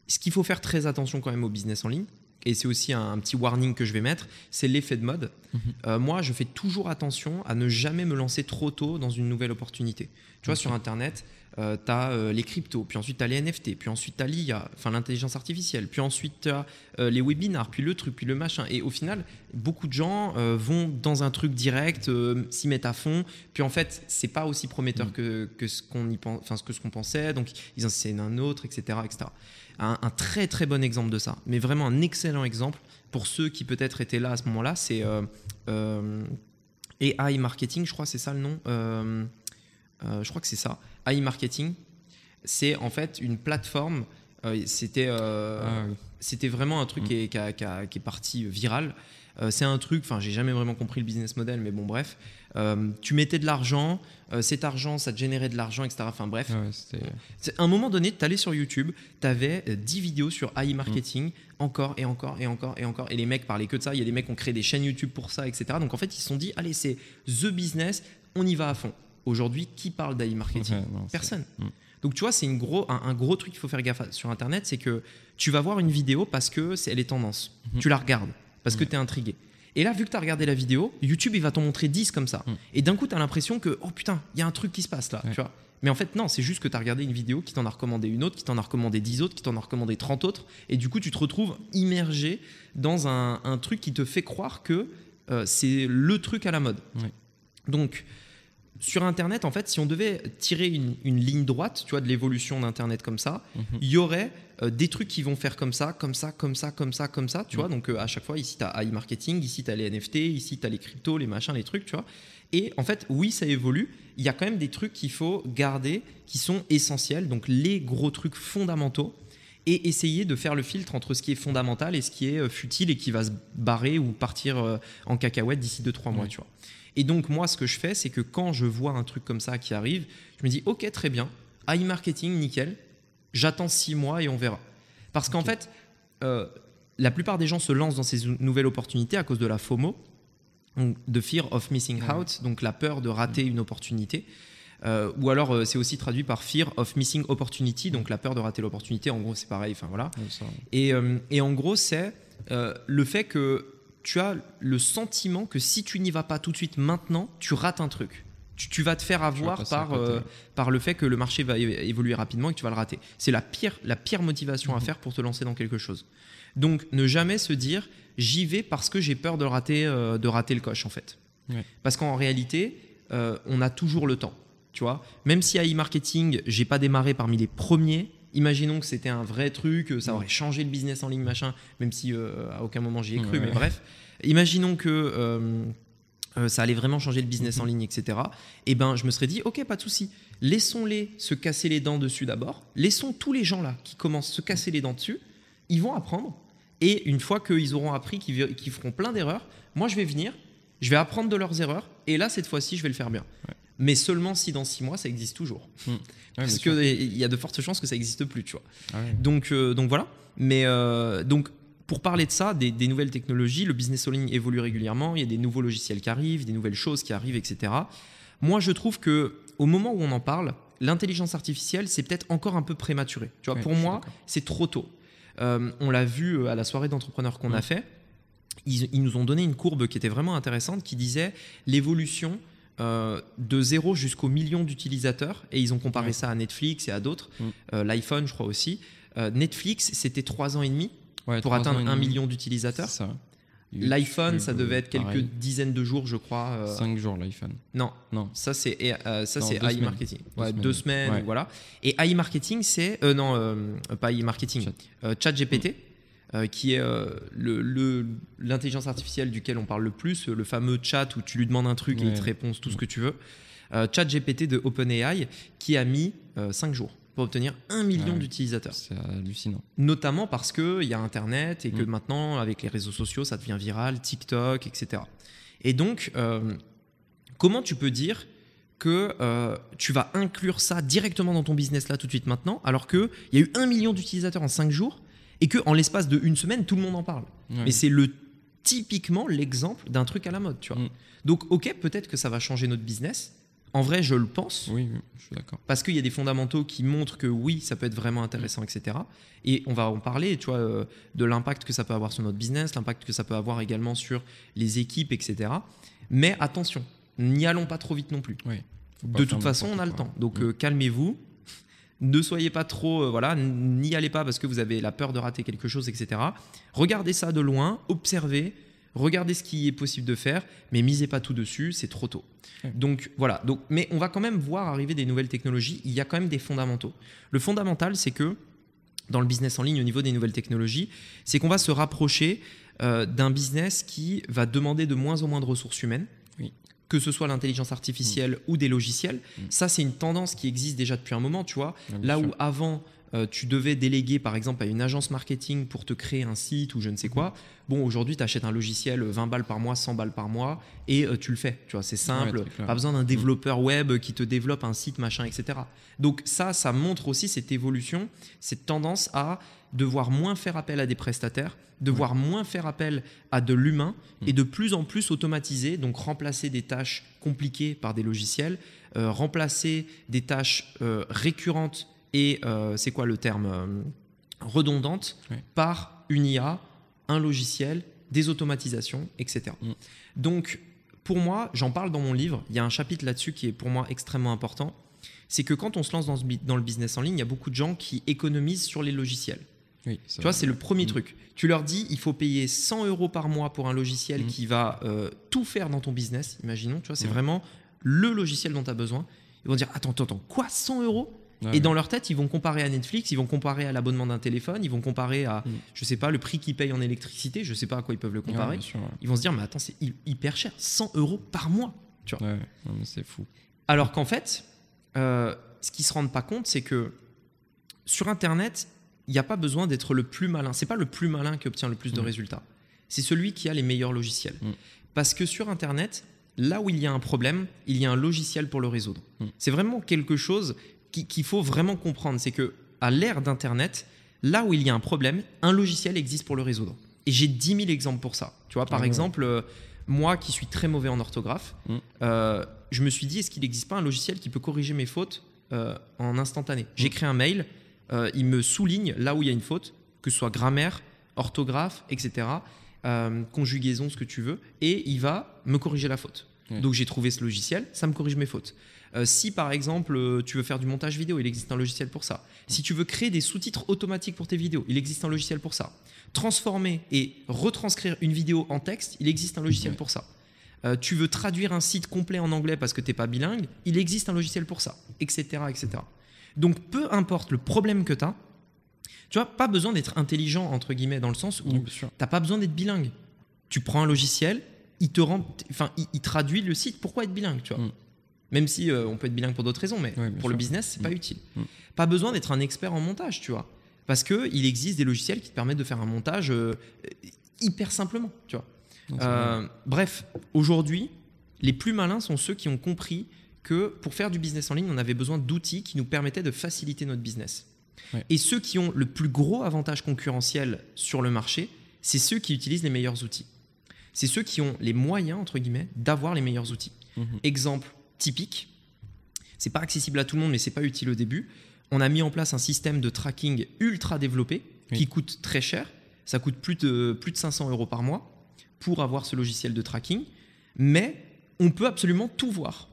Ce qu'il faut faire très attention quand même au business en ligne, et c'est aussi un, un petit warning que je vais mettre, c'est l'effet de mode. Mhm. Euh, moi, je fais toujours attention à ne jamais me lancer trop tôt dans une nouvelle opportunité. Tu vois, sur Internet, tu as les cryptos, puis ensuite tu as les NFT, puis ensuite tu as l'IA, enfin l'intelligence artificielle, puis ensuite tu as les webinars, puis le truc, puis le machin. Et au final, beaucoup de gens euh, vont dans un truc direct, euh, s'y mettent à fond, puis en fait, c'est pas aussi prometteur Mm. que, que ce qu'on enfin, que ce qu'on pensait, donc ils en essaient un autre, etc. etc. Un, un très très bon exemple de ça, mais vraiment un excellent exemple pour ceux qui peut-être étaient là à ce moment-là, c'est euh, euh, AI Marketing, je crois, c'est ça le nom. Euh, euh, je crois que c'est ça. AI Marketing, c'est en fait une plateforme. euh, c'était euh, Ah oui. c'était vraiment un truc Mm. qui, est, qui a- qui a- qui est parti viral. Euh, c'est un truc, enfin, j'ai jamais vraiment compris le business model, mais bon, bref. Tu mettais de l'argent, cet argent, ça te générait de l'argent, etc. Enfin, bref. Ouais, À un moment donné, tu allais sur YouTube, tu avais 10 vidéos sur AI marketing, encore et encore et encore et encore. Et les mecs parlaient que de ça. Il y a des mecs qui ont créé des chaînes YouTube pour ça, etc. Donc en fait, ils se sont dit, allez, c'est the business, on y va à fond. Aujourd'hui, qui parle d'AI marketing Ouais, non, c'est- Personne. Mm. Donc tu vois, c'est une gros, un, un gros truc qu'il faut faire gaffe à- sur Internet, c'est que tu vas voir une vidéo parce que c'est, elle est tendance. Mhm. Tu la regardes parce que Ouais. tu es intrigué. Et là, vu que tu as regardé la vidéo, YouTube, il va t'en montrer 10 comme ça. Mm. Et d'un coup, tu as l'impression que, oh putain, il y a un truc qui se passe là. Ouais. Tu vois Mais en fait, non, c'est juste que tu as regardé une vidéo qui t'en a recommandé une autre, qui t'en a recommandé 10 autres, qui t'en a recommandé 30 autres. Et du coup, tu te retrouves immergé dans un, un truc qui te fait croire que euh, c'est le truc à la mode. Ouais. Donc, sur Internet, en fait, si on devait tirer une, une ligne droite, tu vois, de l'évolution d'Internet comme ça, Mhm. il y aurait euh, des trucs qui vont faire comme ça, comme ça, comme ça, comme ça, comme ça, tu Mhm. vois. Donc, euh, à chaque fois, ici, tu as AI marketing, ici, tu as les NFT, ici, tu as les cryptos, les machins, les trucs, tu vois. Et en fait, oui, ça évolue. Il y a quand même des trucs qu'il faut garder qui sont essentiels, donc les gros trucs fondamentaux, et essayer de faire le filtre entre ce qui est fondamental et ce qui est euh, futile et qui va se barrer ou partir en cacahuète d'ici 2-3 mois, tu vois. Et donc, moi, ce que je fais, c'est que quand je vois un truc comme ça qui arrive, je me dis, OK, très bien, AI marketing, nickel, j'attends 6 mois et on verra. Parce qu'en fait, euh, la plupart des gens se lancent dans ces nouvelles opportunités à cause de la FOMO, de fear of missing out, donc la peur de rater une opportunité. Euh, ou alors euh, c'est aussi traduit par fear of missing opportunity, donc la peur de rater l'opportunité. En gros, c'est pareil. Enfin voilà. Et, euh, et en gros, c'est le fait que tu as le sentiment que si tu n'y vas pas tout de suite maintenant, tu rates un truc. Tu, tu vas te faire avoir par, euh, par le fait que le marché va évoluer rapidement et que tu vas le rater. C'est la pire, la pire motivation Mhm. à faire pour te lancer dans quelque chose. Donc, ne jamais se dire j'y vais parce que j'ai peur de rater, euh, de rater le coche, en fait. Ouais. Parce qu'en réalité, euh, on a toujours le temps. Tu vois, même si à e-marketing, j'ai pas démarré parmi les premiers, imaginons que c'était un vrai truc, ça aurait changé le business en ligne, machin, même si euh, à aucun moment j'y ai cru, Ouais. mais bref. Imaginons que euh, euh, ça allait vraiment changer le business Mhm. en ligne, etc. Et ben, je me serais dit, ok, pas de souci. Laissons-les se casser les dents dessus d'abord. Laissons tous les gens là qui commencent à se casser les dents dessus. Ils vont apprendre. Et une fois qu'ils auront appris, qu'ils feront plein d'erreurs, moi je vais venir, je vais apprendre de leurs erreurs. Et là, cette fois-ci, je vais le faire bien. Ouais. Mais seulement si dans six mois, ça existe toujours. Ouais, Parce qu'il y a de fortes chances que ça n'existe plus, tu vois. Ah ouais. Donc, euh, donc voilà. Mais euh, donc, pour parler de ça, des, des nouvelles technologies, le business en ligne évolue régulièrement. Il y a des nouveaux logiciels qui arrivent, des nouvelles choses qui arrivent, etc. Moi, je trouve que au moment où on en parle, l'intelligence artificielle, c'est peut-être encore un peu prématuré. Tu vois, Ouais, pour moi, c'est trop tôt. Euh, on l'a vu à la soirée d'entrepreneurs qu'on a Mm. fait. Ils, ils nous ont donné une courbe qui était vraiment intéressante, qui disait l'évolution euh, de zéro jusqu'au million d'utilisateurs. Et ils ont comparé Ouais. ça à Netflix et à d'autres. Mm. Euh, L'iPhone, je crois aussi. Euh, Netflix, c'était trois ans et demi Ouais, pour atteindre un million d'utilisateurs. L'iPhone, ça devait être quelques dizaines de jours, je crois. Cinq jours l'iPhone. non, Non. ça c'est ça c'est AI semaines. marketing. Deux Ouais, semaines. deux semaines, Ouais. voilà. Et AI marketing, c'est non pas AI marketing, Chat. ChatGPT. Euh, qui est euh, le- le- l'intelligence artificielle duquel on parle le plus, le fameux chat où tu lui demandes un truc et il te répond tout ce que tu veux. Euh, ChatGPT de OpenAI qui a mis 5 jours pour obtenir un million Ouais. d'utilisateurs. C'est hallucinant. Notamment parce qu'il y a Internet et que Mm. maintenant, avec les réseaux sociaux, ça devient viral, TikTok, etc. Et donc, euh, comment tu peux dire que euh, tu vas inclure ça directement dans ton business là tout de suite maintenant, alors qu'il y a eu un million d'utilisateurs en 5 jours et que en l'espace de une semaine, tout le monde en parle. Ouais. Mais c'est le typiquement l'exemple d'un truc à la mode, tu vois. Mm. Donc, ok, peut-être que ça va changer notre business. En vrai, je le pense Oui, oui, je suis d'accord. parce qu'il y a des fondamentaux qui montrent que oui, ça peut être vraiment intéressant, etc. Et on va en parler, tu vois, euh, de l'impact que ça peut avoir sur notre business, l'impact que ça peut avoir également sur les équipes, etc. Mais attention, n'y allons pas trop vite non plus. Pas De toute façon, on a le temps. Donc Mm. euh, calmez-vous. Ne soyez pas trop, euh, voilà, n'y allez pas parce que vous avez la peur de rater quelque chose, etc. Regardez ça de loin, observez, regardez ce qui est possible de faire, mais misez pas tout dessus, c'est trop tôt. Donc voilà. Donc, mais on va quand même voir arriver des nouvelles technologies. Il y a quand même des fondamentaux. Le fondamental, c'est que dans le business en ligne, au niveau des nouvelles technologies, c'est qu'on va se rapprocher euh, d'un business qui va demander de moins en moins de ressources humaines. Que ce soit l'intelligence artificielle ou des logiciels, Mm. ça c'est une tendance qui existe déjà depuis un moment, tu vois. Bien Là où avant euh, tu devais déléguer par exemple à une agence marketing pour te créer un site ou je ne sais quoi, bon aujourd'hui tu achètes un logiciel 20 balles par mois, 100 balles par mois et euh, tu le fais, tu vois, c'est simple, Ouais, pas besoin d'un développeur web qui te développe un site machin, etc. Donc ça, ça montre aussi cette évolution, cette tendance à devoir moins faire appel à des prestataires, devoir moins faire appel à de l'humain et de plus en plus automatiser, donc remplacer des tâches compliquées par des logiciels, euh, remplacer des tâches euh, récurrentes et euh, c'est quoi le terme euh, redondantes Ouais. par une IA, un logiciel, des automatisations, etc. Mm. Donc pour moi, j'en parle dans mon livre, il y a un chapitre là-dessus qui est pour moi extrêmement important, c'est que quand on se lance dans, ce bi- dans le business en ligne, il y a beaucoup de gens qui économisent sur les logiciels. Oui, Tu vois, c'est le premier Mm. truc. Tu leur dis, il faut payer 100 euros par mois pour un logiciel Mm. qui va euh, tout faire dans ton business. Imaginons, tu vois, c'est vraiment le logiciel dont tu as besoin. Ils vont dire, attends, attends, attends, quoi 100 euros? Ouais, Et dans leur tête, ils vont comparer à Netflix, ils vont comparer à l'abonnement d'un téléphone, ils vont comparer à, Mm. je sais pas, le prix qu'ils payent en électricité, je sais pas à quoi ils peuvent le comparer. sûr. Ils vont se dire, mais attends, c'est hy- hyper cher, 100 euros par mois. Tu vois. C'est fou. Alors qu'en fait, euh, ce qu'ils se rendent pas compte, c'est que sur Internet, il n'y a pas besoin d'être le plus malin. C'est pas le plus malin qui obtient le plus de Mm. résultats. C'est celui qui a les meilleurs logiciels. Mm. Parce que sur Internet, là où il y a un problème, il y a un logiciel pour le résoudre. Mm. C'est vraiment quelque chose qu'il faut vraiment comprendre. C'est que à l'ère d'Internet, là où il y a un problème, un logiciel existe pour le résoudre. Et j'ai 10 000 exemples pour ça. Tu vois, par exemple, euh, moi qui suis très mauvais en orthographe, Mm. euh, je me suis dit, est-ce qu'il n'existe pas un logiciel qui peut corriger mes fautes euh, en instantané? J'écris un mail, il me souligne là où il y a une faute, que ce soit grammaire, orthographe, etc., conjugaison, ce que tu veux, et il va me corriger la faute. Donc j'ai trouvé ce logiciel, ça me corrige mes fautes. Euh, si par exemple euh, tu veux faire du montage vidéo, il existe un logiciel pour ça. Si tu veux créer des sous-titres automatiques pour tes vidéos, il existe un logiciel pour ça. Transformer et retranscrire une vidéo en texte, il existe un logiciel Ouais. pour ça. Euh, tu veux traduire un site complet en anglais parce que t'es pas bilingue, il existe un logiciel pour ça, etc., etc. Donc peu importe le problème que tu as, tu vois, pas besoin d'être intelligent entre guillemets dans le sens où sûr. T'as pas besoin d'être bilingue. Tu prends un logiciel, il te rend, enfin, il, il traduit le site. Pourquoi être bilingue, tu vois? Mm. Même si euh, on peut être bilingue pour d'autres raisons, mais Ouais, pour le business, c'est pas Mm. utile. Mm. Pas besoin d'être un expert en montage, tu vois, parce que il existe des logiciels qui te permettent de faire un montage euh, hyper simplement, tu vois. Non. Euh, bref, aujourd'hui, les plus malins sont ceux qui ont compris que pour faire du business en ligne, on avait besoin d'outils qui nous permettaient de faciliter notre business. Ouais. Et ceux qui ont le plus gros avantage concurrentiel sur le marché, c'est ceux qui utilisent les meilleurs outils. C'est ceux qui ont les moyens, entre guillemets, d'avoir les meilleurs outils. Mhm. Exemple typique, c'est pas accessible à tout le monde, mais c'est pas utile au début. On a mis en place un système de tracking ultra développé Oui. qui coûte très cher. Ça coûte plus de, plus de 500 euros par mois pour avoir ce logiciel de tracking. Mais on peut absolument tout voir.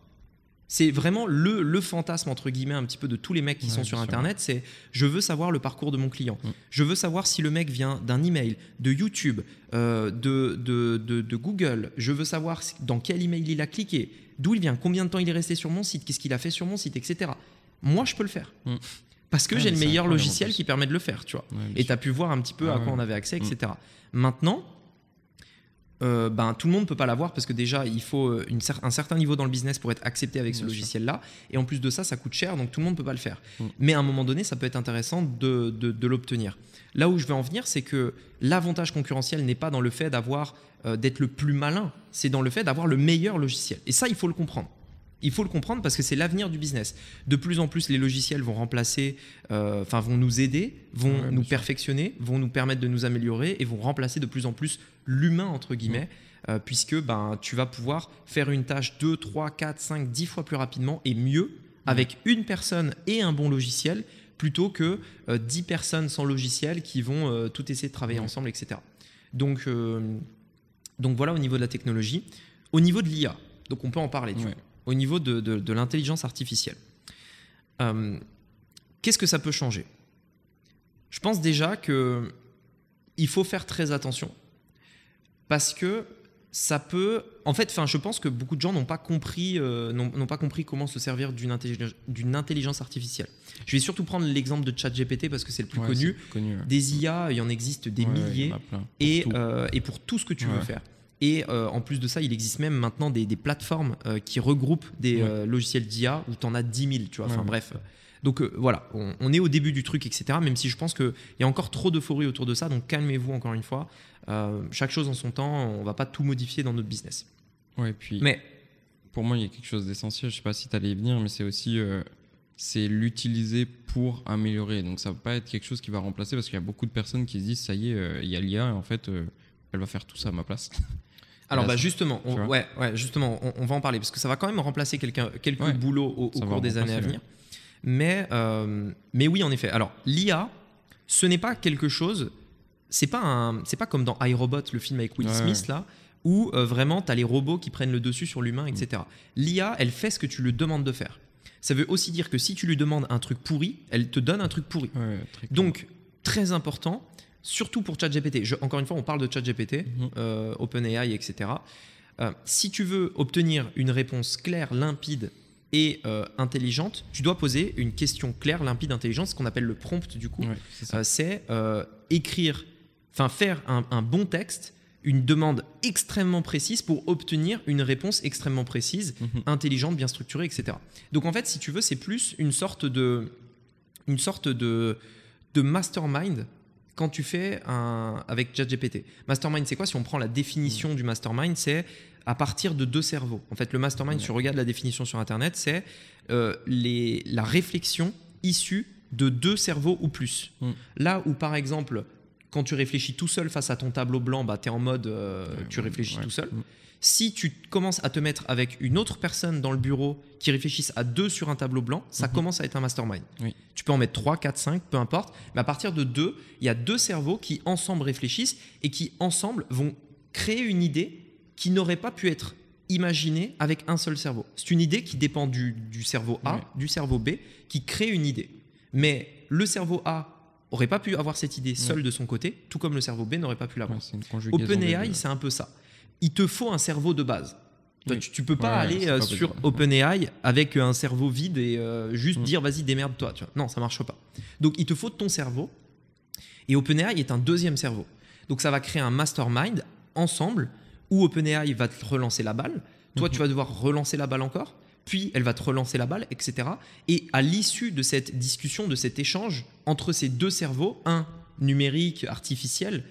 C'est vraiment le, le fantasme, entre guillemets, un petit peu de tous les mecs qui Ouais, sont sur sûr. Internet. C'est je veux savoir le parcours de mon client. Mm. Je veux savoir si le mec vient d'un email, de YouTube, euh, de, de, de- de Google. Je veux savoir dans quel email il a cliqué, d'où il vient, combien de temps il est resté sur mon site, qu'est-ce qu'il a fait sur mon site, etc. Moi, je peux le faire. Mm. Parce que j'ai le meilleur logiciel qui permet de le faire, tu vois. Ouais, Et tu as pu voir un petit peu à quoi ouais. on avait accès, Mm. etc. Maintenant, euh, ben, tout le monde ne peut pas l'avoir parce que déjà, il faut euh, une cer- un certain niveau dans le business pour être accepté avec ce logiciel-là. Et en plus de ça, ça coûte cher, donc tout le monde ne peut pas le faire. Mm. Mais à un moment donné, ça peut être intéressant de, de- de l'obtenir. Là où je vais en venir, c'est que l'avantage concurrentiel n'est pas dans le fait d'avoir euh, d'être le plus malin, c'est dans le fait d'avoir le meilleur logiciel. Et ça, il faut le comprendre. Il faut le comprendre parce que c'est l'avenir du business. De plus en plus, les logiciels vont remplacer, euh, enfin vont nous aider, vont Ouais, nous perfectionner, vont nous permettre de nous améliorer et vont remplacer de plus en plus l'humain entre guillemets, euh, puisque ben tu vas pouvoir faire une tâche 2, 3, 4, 5, 10 fois plus rapidement et mieux avec une personne et un bon logiciel plutôt que euh, 10 personnes sans logiciel qui vont euh, tout essayer de travailler Ouais. ensemble, etc. Donc, euh, donc voilà au niveau de la technologie. Au niveau de l'IA, donc on peut en parler. Ouais. Au niveau de, de- de l'intelligence artificielle, Euh, qu'est-ce que ça peut changer? Je pense déjà que il faut faire très attention parce que ça peut. En fait, enfin, je pense que beaucoup de gens n'ont pas compris, euh, n'ont pas compris comment se servir d'une intelligence, intelligence artificielle. Je vais surtout prendre l'exemple de ChatGPT parce que c'est le plus Ouais, connu. c'est le plus connu, ouais. Des IA, il y en existe des Ouais, y milliers en a plein. Pour et, tout. euh, et pour tout ce que tu veux faire. Et euh, en plus de ça, il existe même maintenant des, des plateformes euh, qui regroupent des Ouais. euh, logiciels d'IA où tu en as 10 000, tu vois. Enfin Ouais. bref. Donc voilà, on, on est au début du truc, etc. Même si je pense qu'il y a encore trop d'euphorie autour de ça, donc calmez-vous encore une fois. Chaque chose en son temps, on va pas tout modifier dans notre business. Ouais, et puis Mais pour moi, il y a quelque chose d'essentiel. Je sais pas si tu allais y venir, mais c'est aussi c'est l'utiliser pour améliorer. Donc ça va pas être quelque chose qui va remplacer parce qu'il y a beaucoup de personnes qui se disent ça y est, euh, il y a l'IA et en fait, euh, elle va faire tout ça à ma place. [LAUGHS] Alors bah justement, on, ouais, ouais, justement, on, on va en parler parce que ça va quand même remplacer quelques Ouais. boulots au, cours des années à venir. Mais, euh, mais oui, en effet. Alors l'IA, ce n'est pas quelque chose. C'est pas c'est pas comme dans iRobot, le film avec Will Ouais, Smith là, où euh, vraiment tu as les robots qui prennent le dessus sur l'humain, etc. L'IA, elle fait ce que tu lui demandes de faire. Ça veut aussi dire que si tu lui demandes un truc pourri, elle te donne un truc pourri. Très. Donc, très important, surtout pour ChatGPT. Je- Encore une fois, on parle de ChatGPT, Mhm. euh, OpenAI, etc. Euh, si tu veux obtenir une réponse claire, limpide et euh, intelligente, tu dois poser une question claire, limpide, intelligente, ce qu'on appelle le prompt du coup. Ouais, c'est écrire, enfin faire un, un bon texte, une demande extrêmement précise pour obtenir une réponse extrêmement précise Mhm. intelligente, bien structurée, etc. Donc en fait, si tu veux, c'est plus une sorte de, une sorte de, de mastermind quand tu fais un avec ChatGPT. Mastermind, c'est quoi? Si on prend la définition du mastermind, c'est à partir de deux cerveaux. En fait, le mastermind, si tu regardes la définition sur Internet, c'est euh, la réflexion issue de deux cerveaux ou plus. Mm. Là où, par exemple, quand tu réfléchis tout seul face à ton tableau blanc, bah, tu es en mode euh, tu réfléchis tout seul. Si tu commences à te mettre avec une autre personne dans le bureau qui réfléchissent à deux sur un tableau blanc, ça Mhm. commence à être un mastermind. Oui. Tu peux en mettre 3, 4, 5, peu importe. Mais à partir de deux, il y a deux cerveaux qui ensemble réfléchissent et qui ensemble vont créer une idée qui n'aurait pas pu être imaginer avec un seul cerveau. C'est une idée qui dépend du, du cerveau A, du cerveau B, qui crée une idée. Mais le cerveau A aurait pas pu avoir cette idée seul de son côté, tout comme le cerveau B n'aurait pas pu l'avoir. Ouais, OpenAI, c'est un peu ça. Il te faut un cerveau de base. Oui. tu, tu peux pas Ouais, aller euh, pas sur. OpenAI avec un cerveau vide et euh, juste Mm. dire vas-y démerde-toi. Non, ça marche pas. Donc il te faut ton cerveau. Et OpenAI est un deuxième cerveau. Donc ça va créer un mastermind ensemble où OpenAI va te relancer la balle. Toi, tu vas devoir relancer la balle encore. Puis elle va te relancer la balle, etc. Et à l'issue de cette discussion, de cet échange entre ces deux cerveaux, un numérique, artificiel,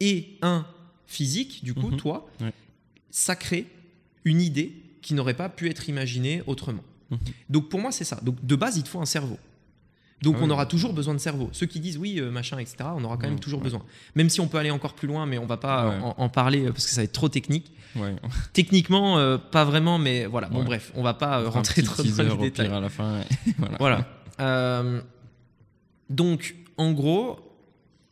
et un physique, du coup, Mhm. toi, Ouais. ça crée une idée qui n'aurait pas pu être imaginée autrement. Mhm. Donc pour moi, c'est ça. Donc de base, il te faut un cerveau. Donc Ah on aura toujours besoin de cerveau. Ceux qui disent oui, euh, machin, etc., on aura quand même Ouais, toujours ouais. besoin. Même si on peut aller encore plus loin, mais on va pas Ouais. en, en parler euh, parce que ça va être trop technique. [LAUGHS] Techniquement, euh, pas vraiment, mais voilà. Bon, bref, on va pas rentrer trop dans les détails. à la fin. [LAUGHS] voilà. Voilà. Euh, donc, en gros,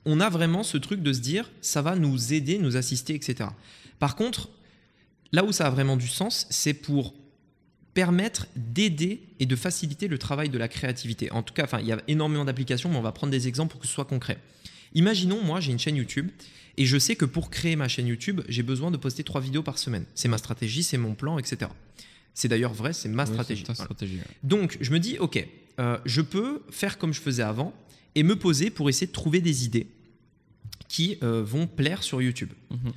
on a vraiment ce truc de se dire, ça va nous aider, nous assister, etc. Par contre, là où ça a vraiment du sens, c'est pour permettre d'aider et de faciliter le travail de la créativité. En tout cas, enfin, il y a énormément d'applications, mais on va prendre des exemples pour que ce soit concret. Imaginons, moi, j'ai une chaîne YouTube et je sais que pour créer ma chaîne YouTube, j'ai besoin de poster trois vidéos par semaine. C'est ma stratégie, c'est mon plan, etc. C'est d'ailleurs vrai, c'est ma Oui, stratégie. ta Voilà. stratégie. ouais. Donc, je me dis, ok, euh, je peux faire comme je faisais avant et me poser pour essayer de trouver des idées qui euh, vont plaire sur YouTube. Mhm.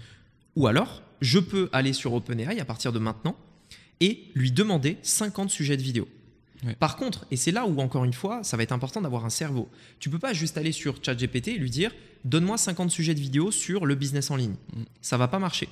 Ou alors, je peux aller sur OpenAI à partir de maintenant et lui demander 50 sujets de vidéo. Ouais. Par contre, et c'est là où encore une fois, ça va être important d'avoir un cerveau. Tu peux pas juste aller sur ChatGPT et lui dire donne-moi 50 sujets de vidéo sur le business en ligne. Mm. Ça va pas marcher.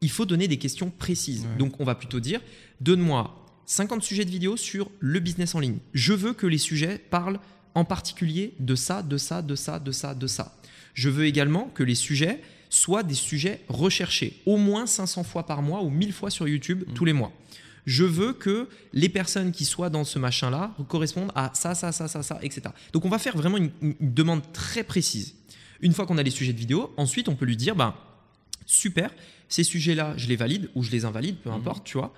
Il faut donner des questions précises. Ouais. Donc on va plutôt dire donne-moi 50 sujets de vidéo sur le business en ligne. Je veux que les sujets parlent en particulier de ça, de ça, de ça, de ça, de ça. Je veux également que les sujets soient des sujets recherchés, au moins 500 fois par mois ou 1000 fois sur YouTube Mm. tous les mois. Je veux que les personnes qui soient dans ce machin-là correspondent à ça, ça, ça, ça, ça, etc. Donc on va faire vraiment une, demande très précise. Une fois qu'on a les sujets de vidéo, ensuite on peut lui dire, ben, super, ces sujets-là, je les valide ou je les invalide, peu Mhm. importe, tu vois.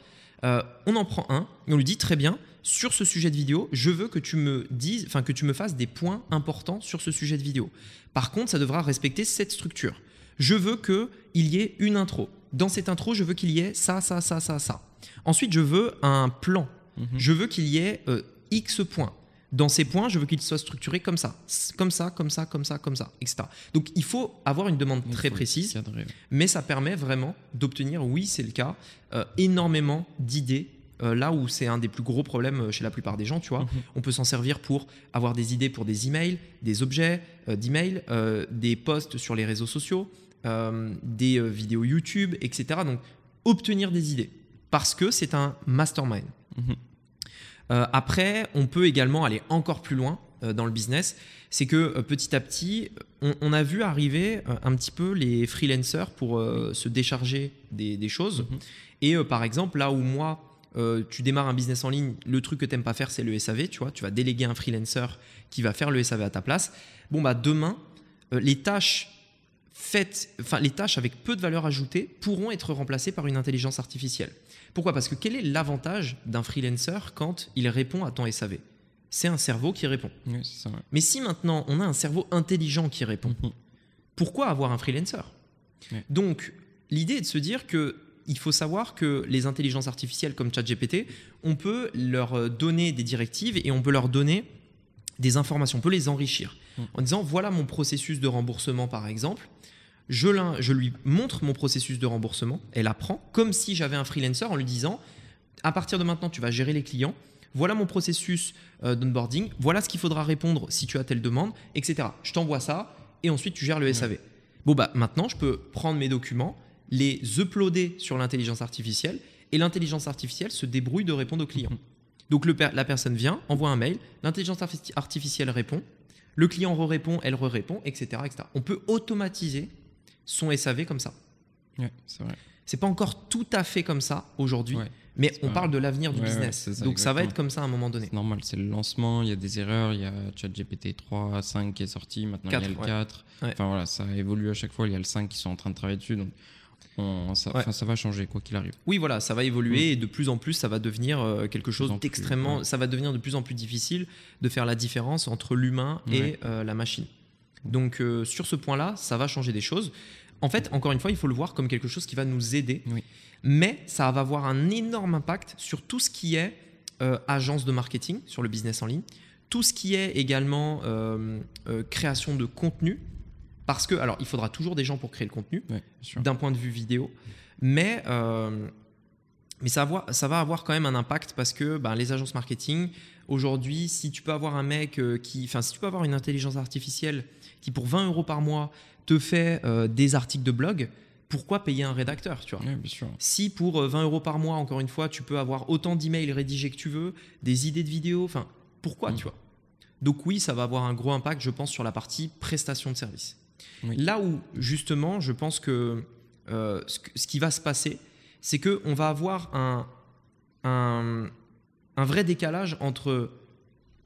Euh, on en prend un et on lui dit très bien, sur ce sujet de vidéo, je veux que tu me dises, enfin que tu me fasses des points importants sur ce sujet de vidéo. Par contre, ça devra respecter cette structure. Je veux que il y ait une intro. Dans cette intro, je veux qu'il y ait ça, ça, ça, ça, ça. Ensuite, je veux un plan. Mhm. Je veux qu'il y ait euh, X points. Dans ces points, je veux qu'ils soient structurés comme ça, comme ça, comme ça, comme ça, comme ça, etc. Donc, il faut avoir une demande très précise cadrer. mais ça permet vraiment d'obtenir, oui, c'est le cas, euh, énormément d'idées. euh, là où c'est un des plus gros problèmes euh, chez la plupart des gens, tu vois, Mhm. on peut s'en servir pour avoir des idées pour des emails, des objets euh, d'emails, des posts sur les réseaux sociaux, des vidéos YouTube, etc. Donc, obtenir des idées parce que c'est un mastermind. Mhm. Euh, après, on peut également aller encore plus loin euh, dans le business. C'est que euh, petit à petit, on, on a vu arriver un petit peu les freelancers pour se décharger des, des choses. Mhm. Et par exemple, là où moi, tu démarres un business en ligne, le truc que tu n'aimes pas faire, c'est le SAV. Tu vois, tu vas déléguer un freelancer qui va faire le SAV à ta place. Bon, bah demain, les tâches faites, enfin les tâches avec peu de valeur ajoutée pourront être remplacées par une intelligence artificielle. Pourquoi? Parce que quel est l'avantage d'un freelancer quand il répond à ton SAV C'est un cerveau qui répond. Oui, c'est ça. ouais. Mais si maintenant on a un cerveau intelligent qui répond, Mhm. pourquoi avoir un freelancer? Ouais. Donc, l'idée est de se dire que il faut savoir que les intelligences artificielles comme ChatGPT, on peut leur euh, donner des directives et on peut leur donner des informations, on peut les enrichir Mm. en disant voilà mon processus de remboursement par exemple. Je, lui montre mon processus de remboursement, elle apprend comme si j'avais un freelancer en lui disant à partir de maintenant tu vas gérer les clients, voilà mon processus euh, d'onboarding, voilà ce qu'il faudra répondre si tu as telle demande, etc. Je t'envoie ça et ensuite tu gères le SAV. Bon bah maintenant je peux prendre mes documents, les uploader sur l'intelligence artificielle et l'intelligence artificielle se débrouille de répondre au client. Mhm. Donc le la personne vient, envoie un mail, l'intelligence arti- artificielle répond, le client re-répond, elle re-répond, etc., etc. On peut automatiser son SAV comme ça. Ouais, c'est vrai. C'est pas encore tout à fait comme ça aujourd'hui, Ouais, mais on parle de l'avenir du Ouais, business. ça, Donc ça va être comme ça à un moment donné. C'est normal, c'est le lancement, il y a des erreurs, il y a ChatGPT 3, 5 qui est sorti, maintenant il y a le ouais. 4. Ouais. Enfin voilà, ça évolue à chaque fois, il y a le 5 qui sont en train de travailler dessus. Donc on- ça, Ouais. enfin, ça va changer quoi qu'il arrive. Oui, voilà, ça va évoluer et de plus en plus, ça va devenir euh, quelque chose d'extrêmement. ouais. Ça va devenir de plus en plus difficile de faire la différence entre l'humain et Ouais. euh, la machine. Donc, euh, sur ce point-là, ça va changer des choses. En fait, encore une fois, il faut le voir comme quelque chose qui va nous aider, Oui. mais ça va avoir un énorme impact sur tout ce qui est euh, agence de marketing, sur le business en ligne, tout ce qui est également création de contenu. Parce que, alors, il faudra toujours des gens pour créer le contenu, Ouais, d'un point de vue vidéo. Mais, euh, mais ça, va avoir, ça va avoir quand même un impact parce que ben, les agences marketing, aujourd'hui, si tu peux avoir un mec euh, qui. Enfin, si tu peux avoir une intelligence artificielle qui, pour 20 euros par mois, te fait euh, des articles de blog, pourquoi payer un rédacteur tu vois? Ouais, bien sûr. si pour euh, 20 euros par mois, encore une fois, tu peux avoir autant d'emails rédigés que tu veux, des idées de vidéos, enfin, pourquoi, Mm. tu vois? Donc oui, ça va avoir un gros impact, je pense, sur la partie prestation de service. Oui. Là où, justement, je pense que euh, ce, que- ce qui va se passer, c'est qu'on va avoir un, un, un vrai décalage entre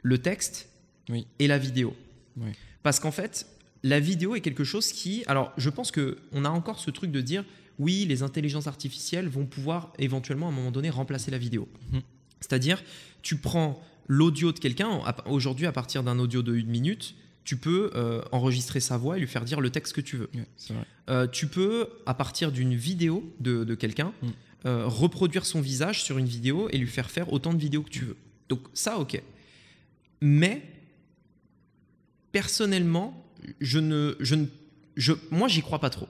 le texte Oui. et la vidéo. Oui. Parce qu'en fait, la vidéo est quelque chose qui. Alors, je pense qu'on a encore ce truc de dire oui, les intelligences artificielles vont pouvoir éventuellement à un moment donné remplacer la vidéo. Mhm. C'est-à-dire, tu prends l'audio de quelqu'un, aujourd'hui, à partir d'un audio de une minute, tu peux euh, enregistrer sa voix et lui faire dire le texte que tu veux. Ouais, c'est vrai. Euh, tu peux, à partir d'une vidéo de, de quelqu'un, Mm. euh, reproduire son visage sur une vidéo et lui faire faire autant de vidéos que tu veux. Donc ça, ok. Mais personnellement, je ne, je ne, je, moi, j'y crois pas trop.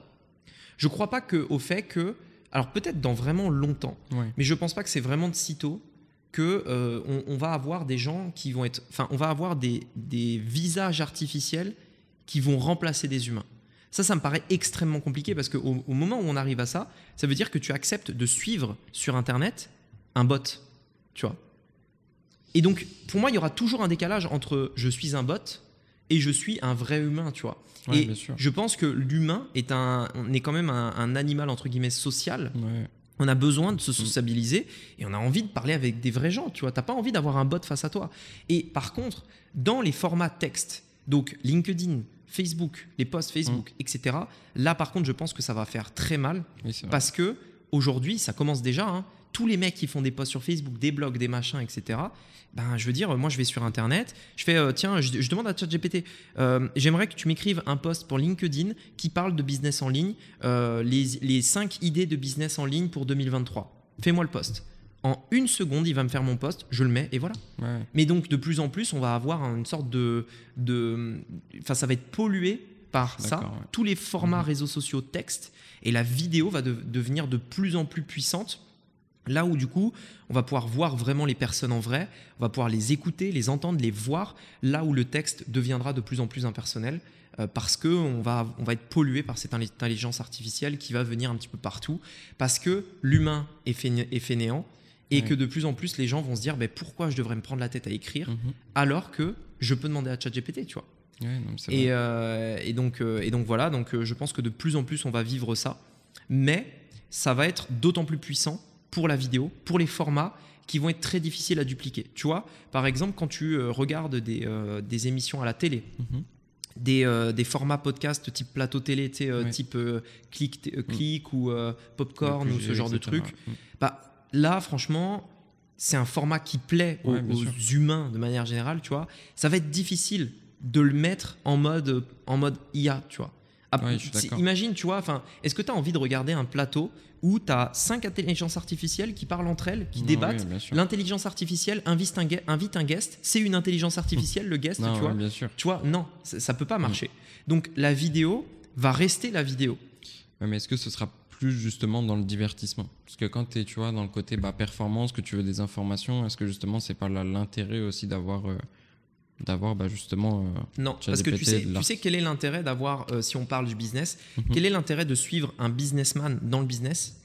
Je crois pas que au fait que, alors peut-être dans vraiment longtemps, Ouais. mais je pense pas que c'est vraiment de sitôt que euh, on, on va avoir des gens qui vont être, enfin, on va avoir des, des visages artificiels qui vont remplacer des humains. Ça, ça me paraît extrêmement compliqué parce qu'au au moment où on arrive à ça, ça veut dire que tu acceptes de suivre sur Internet un bot, tu vois. Et donc, pour moi, il y aura toujours un décalage entre je suis un bot et je suis un vrai humain, tu vois. Ouais, et bien sûr. je pense que l'humain est un, on est quand même un, un animal entre guillemets social. Ouais. On a besoin Mm. de se sociabiliser et on a envie de parler avec des vrais gens. Tu vois, t'as pas envie d'avoir un bot face à toi. Et par contre, dans les formats texte, donc LinkedIn, Facebook, les posts Facebook, Mm. etc. Là, par contre, je pense que ça va faire très mal Oui, parce que aujourd'hui, ça commence déjà. hein. Tous les mecs qui font des posts sur Facebook, des blogs, des machins, etc. Ben, je veux dire, moi, je vais sur Internet, je fais, euh, tiens, je, je demande à ChatGPT, euh, j'aimerais que tu m'écrives un post pour LinkedIn qui parle de business en ligne, euh, les, les 5 idées de business en ligne pour 2023. Fais-moi le post. En une seconde, il va me faire mon post, je le mets et voilà. Ouais. Mais donc, de plus en plus, on va avoir une sorte de. de enfin, ça va être pollué par ça. Ouais. Tous les formats Mhm. réseaux sociaux texte et la vidéo va de- devenir de plus en plus puissante. Là où, du coup, on va pouvoir voir vraiment les personnes en vrai, on va pouvoir les écouter, les entendre, les voir. Là où le texte deviendra de plus en plus impersonnel. euh, parce qu'on va, on va être pollué par cette intelligence artificielle qui va venir un petit peu partout. Parce que l'humain est, fainé- est fainéant. Et Ouais. que de plus en plus, les gens vont se dire ben, pourquoi je devrais me prendre la tête à écrire Mhm. alors que je peux demander à ChatGPT, tu vois? Ouais, non, Et, euh, et, donc, euh, et donc voilà, donc je pense que de plus en plus on va vivre ça, mais ça va être d'autant plus puissant pour la vidéo, pour les formats qui vont être très difficiles à dupliquer. Tu vois, par exemple, quand tu euh, regardes des, euh, des émissions à la télé, Mhm. des, euh, des formats podcast type plateau télé, euh, type euh, clic, t- euh, clic ou popcorn ou ce genre de truc, Mhm. bah, là, franchement, c'est un format qui plaît aux, Ouais, humains de manière générale, tu vois. Ça va être difficile de le mettre en mode, en mode IA, tu vois. Ouais, imagine, tu vois, est-ce que tu as envie de regarder un plateau où tu as cinq intelligences artificielles qui parlent entre elles, qui Non, débattent. L'intelligence artificielle invite un, gue- invite un guest, c'est une intelligence artificielle, le guest, Non, tu vois. bien sûr. Tu vois, non, ça, ça peut pas marcher. Donc la vidéo va rester la vidéo. Ouais, mais est-ce que ce sera plus justement dans le divertissement? Parce que quand tu es tu vois, dans le côté bah, performance, que tu veux des informations, est-ce que justement c'est pas là l'intérêt aussi d'avoir euh, d'avoir bah, justement. euh, Non, parce que tu sais, tu quel est l'intérêt d'avoir, euh, si on parle du business, Mhm. quel est l'intérêt de suivre un businessman dans le business?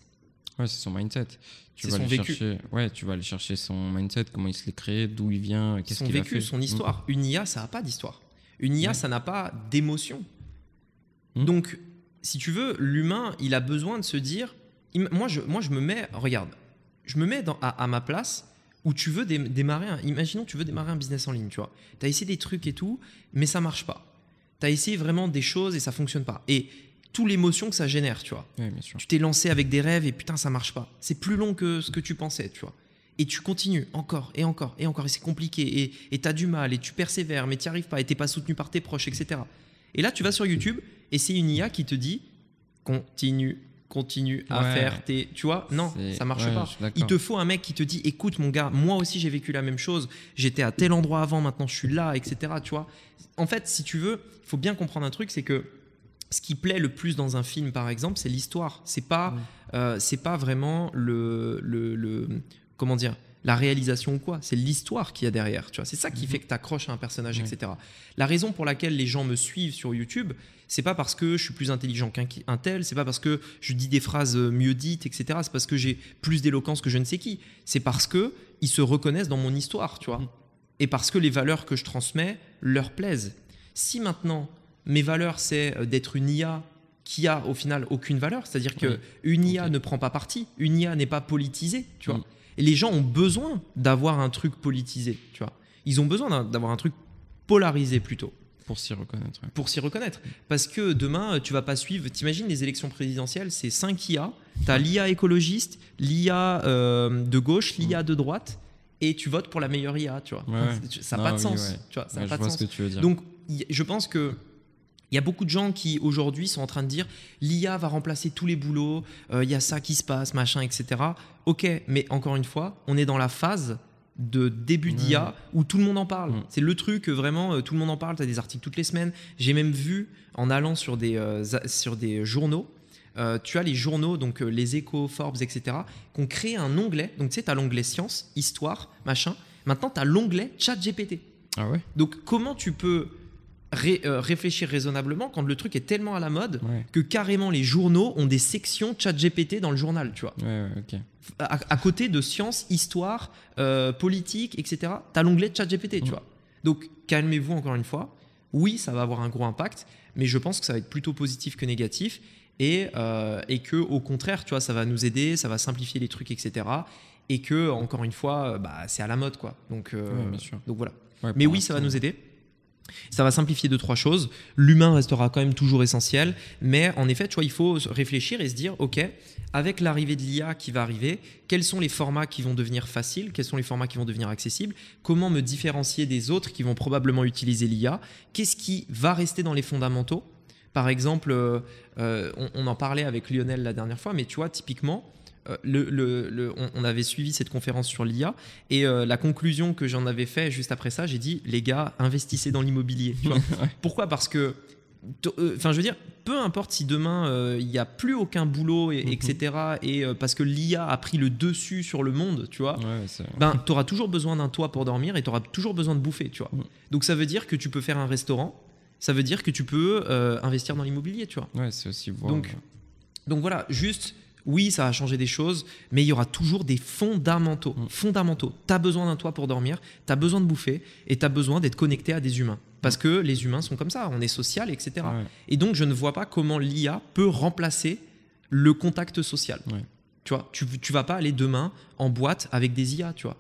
Ouais, c'est son mindset. Tu vas son aller vécu. chercher, ouais, tu vas aller chercher son mindset, comment il se l'est créé, d'où il vient, qu'est-ce qu'il a vécu, fait. son histoire. Une IA, ça n'a pas d'histoire. Une IA, Ouais. ça n'a pas d'émotion. Mhm. Donc, si tu veux, l'humain, il a besoin de se dire. Moi, je, moi, je me mets. Regarde, je me mets dans- à, à ma place où tu veux dé- démarrer. Un, imaginons, tu veux démarrer un business en ligne, tu vois. Tu as essayé des trucs et tout, mais ça marche pas. Tu as essayé vraiment des choses et ça fonctionne pas. Et tout l'émotion que ça génère, tu vois. Ouais, bien sûr. Tu t'es lancé avec des rêves et putain, ça marche pas. C'est plus long que ce que tu pensais, tu vois. Et tu continues encore et encore et encore. Et c'est compliqué. Et tu as du mal et tu persévères, mais tu n'y arrives pas. Et tu pas soutenu par tes proches, etc. Et là, tu vas sur YouTube et c'est une IA qui te dit continue, continue à Ouais. faire tes. Tu vois, non, ça marche ouais, pas. Il te faut un mec qui te dit écoute, mon gars, moi aussi j'ai vécu la même chose. J'étais à tel endroit avant, maintenant je suis là, etc. Tu vois. En fait, si tu veux, il faut bien comprendre un truc c'est que ce qui plaît le plus dans un film, par exemple, c'est l'histoire. C'est pas, euh, c'est pas vraiment le, le, le- comment dire, la réalisation ou quoi. C'est l'histoire qu'il y a derrière. Tu vois, c'est ça qui fait que tu accroches à un personnage. Ouais. etc. La raison pour laquelle les gens me suivent sur YouTube, c'est pas parce que je suis plus intelligent qu'un tel, c'est pas parce que je dis des phrases euh, mieux dites, etc. C'est parce que j'ai plus d'éloquence que je ne sais qui. C'est parce que ils se reconnaissent dans mon histoire, tu vois. Mm. Et parce que les valeurs que je transmets leur plaisent. Si maintenant mes valeurs c'est euh, d'être une IA qui a au final aucune valeur, c'est-à-dire que une IA ne prend pas parti, une IA n'est pas politisée, tu vois. Mm. Et les gens ont besoin d'avoir un truc politisé, tu vois. Ils ont besoin d'avoir un truc polarisé plutôt Pour s'y reconnaître. ouais. pour s'y reconnaître. Parce que demain, euh, tu vas pas suivre. T'imagines les élections présidentielles, c'est 5 IA. T'as l'IA écologiste, l'IA euh, de gauche, l'IA de droite, et tu votes pour la meilleure IA, tu vois. Ouais, Ça n'a pas de oui, sens. ouais. Tu vois, ça Ouais, a pas je de vois sens. ce que tu veux dire. Donc, je pense que il y a beaucoup de gens qui aujourd'hui sont en train de dire l'IA va remplacer tous les boulots, euh, il y a ça qui se passe, machin, etc. Ok, mais encore une fois, on est dans la phase de début d'IA où tout le monde en parle. Mm. C'est le truc euh, vraiment, euh, tout le monde en parle. Tu as des articles toutes les semaines. J'ai même vu en allant sur des, euh, sur des journaux. euh, tu as les journaux, donc euh, les échos, Forbes, etc., qui ont créé un onglet. Donc, tu sais, tu as l'onglet science, histoire, machin. Maintenant, tu as l'onglet chat GPT. Ah ouais? Donc comment tu peux ré- réfléchir raisonnablement quand le truc est tellement à la mode Ouais. que carrément les journaux ont des sections chat GPT dans le journal, tu vois? Ouais, ouais, ok. À, à côté de sciences, histoire, euh, politique, etc., tu as l'onglet chat GPT, tu vois. Donc calmez-vous encore une fois. Oui, ça va avoir un gros impact, mais je pense que ça va être plutôt positif que négatif. Et, euh, et que au contraire, tu vois, ça va nous aider, ça va simplifier les trucs, etc. Et que, encore une fois, bah, c'est à la mode, quoi. Donc, euh, Ouais, bien sûr. donc voilà. Ouais, Mais oui, ça va nous aider. Ça va simplifier deux, trois choses. L'humain restera quand même toujours essentiel. Mais en effet, tu vois, il faut réfléchir et se dire, OK, avec l'arrivée de l'IA qui va arriver, quels sont les formats qui vont devenir faciles Quels sont les formats qui vont devenir accessibles Comment me différencier des autres qui vont probablement utiliser l'IA Qu'est-ce qui va rester dans les fondamentaux? Par exemple, euh, euh, on, on en parlait avec Lionel la dernière fois, mais tu vois, typiquement, euh, le, le- le- on, on avait suivi cette conférence sur l'IA et euh, la conclusion que j'en avais fait juste après ça, j'ai dit les gars, investissez dans l'immobilier. [LAUGHS] Pourquoi? Parce que, euh, enfin, je veux dire, peu importe si demain il n'y a plus aucun boulot, et, Mhm. etc. Et euh, parce que l'IA a pris le dessus sur le monde, tu vois. Ouais, Ben, tu auras toujours besoin d'un toit pour dormir et tu auras toujours besoin de bouffer, tu vois. Mhm. Donc ça veut dire que tu peux faire un restaurant, ça veut dire que tu peux investir dans l'immobilier, tu vois. ouais, c'est aussi voir. Donc, donc voilà, juste, oui, ça a changé des choses, mais il y aura toujours des fondamentaux. Mm. Fondamentaux. Tu as besoin d'un toit pour dormir, tu as besoin de bouffer et tu as besoin d'être connecté à des humains. Parce que les humains sont comme ça, on est social, etc. ouais. Et donc, je ne vois pas comment l'IA peut remplacer le contact social. Ouais. Tu vois, tu, tu vas pas aller demain en boîte avec des IA, tu vois.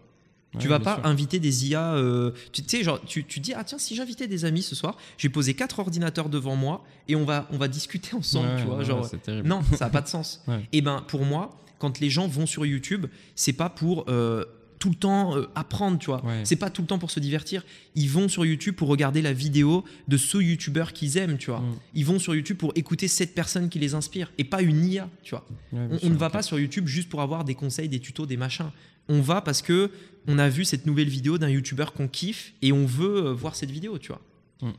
Tu Ouais, vas pas sûr. inviter des IA. euh, tu sais, genre, tu, tu dis, ah tiens, si j'invitais des amis ce soir, j'ai posé quatre ordinateurs devant moi et on va, on va discuter ensemble, Ouais, tu vois. ouais, genre, non, ça n'a pas de [LAUGHS] sens. Et ben pour moi, quand les gens vont sur YouTube, c'est pas pour euh, tout le temps euh, apprendre, tu vois. C'est pas tout le temps pour se divertir. Ils vont sur YouTube pour regarder la vidéo de ce YouTuber qu'ils aiment, tu vois. Mm. Ils vont sur YouTube pour écouter cette personne qui les inspire et pas une IA, tu vois. On, on ne va pas sur YouTube juste pour avoir des conseils, des tutos, des machins. On va parce que on a vu cette nouvelle vidéo d'un YouTuber qu'on kiffe et on veut euh, voir cette vidéo, tu vois. Mm.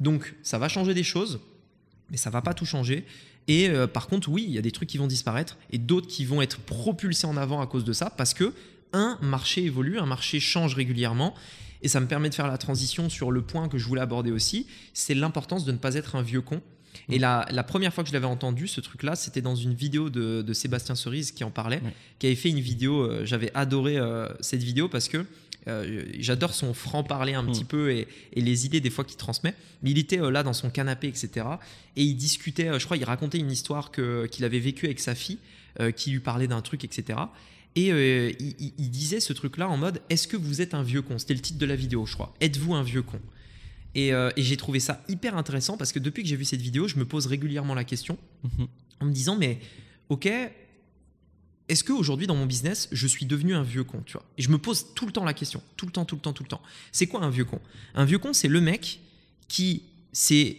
Donc ça va changer des choses, mais ça va pas tout changer. Et euh, par contre, oui, il y a des trucs qui vont disparaître et d'autres qui vont être propulsés en avant à cause de ça parce que un marché évolue, un marché change régulièrement. Et ça me permet de faire la transition sur le point que je voulais aborder aussi, c'est l'importance de ne pas être un vieux con. Et la, la première fois que je l'avais entendu, ce truc-là, c'était dans une vidéo de, de Sébastien Cerise qui en parlait, Ouais. qui avait fait une vidéo. euh, J'avais adoré euh, cette vidéo parce que euh, j'adore son franc-parler un Mm. petit peu et, et les idées des fois qu'il transmet. Mais il était euh, là dans son canapé, etc. Et il discutait, euh, je crois, il racontait une histoire qu'il avait vécue avec sa fille, qui lui parlait d'un truc, etc. Et il, il- il disait ce truc-là en mode Est-ce que vous êtes un vieux con? C'était le titre de la vidéo, je crois. Êtes-vous un vieux con? Et, euh, et j'ai trouvé ça hyper intéressant parce que depuis que j'ai vu cette vidéo, je me pose régulièrement la question Mhm. en me disant mais ok est-ce qu'aujourd'hui dans mon business je suis devenu un vieux con tu vois? Et je me pose tout le temps la question tout le temps tout le temps tout le temps. C'est quoi un vieux con? Un vieux con c'est le mec qui s'est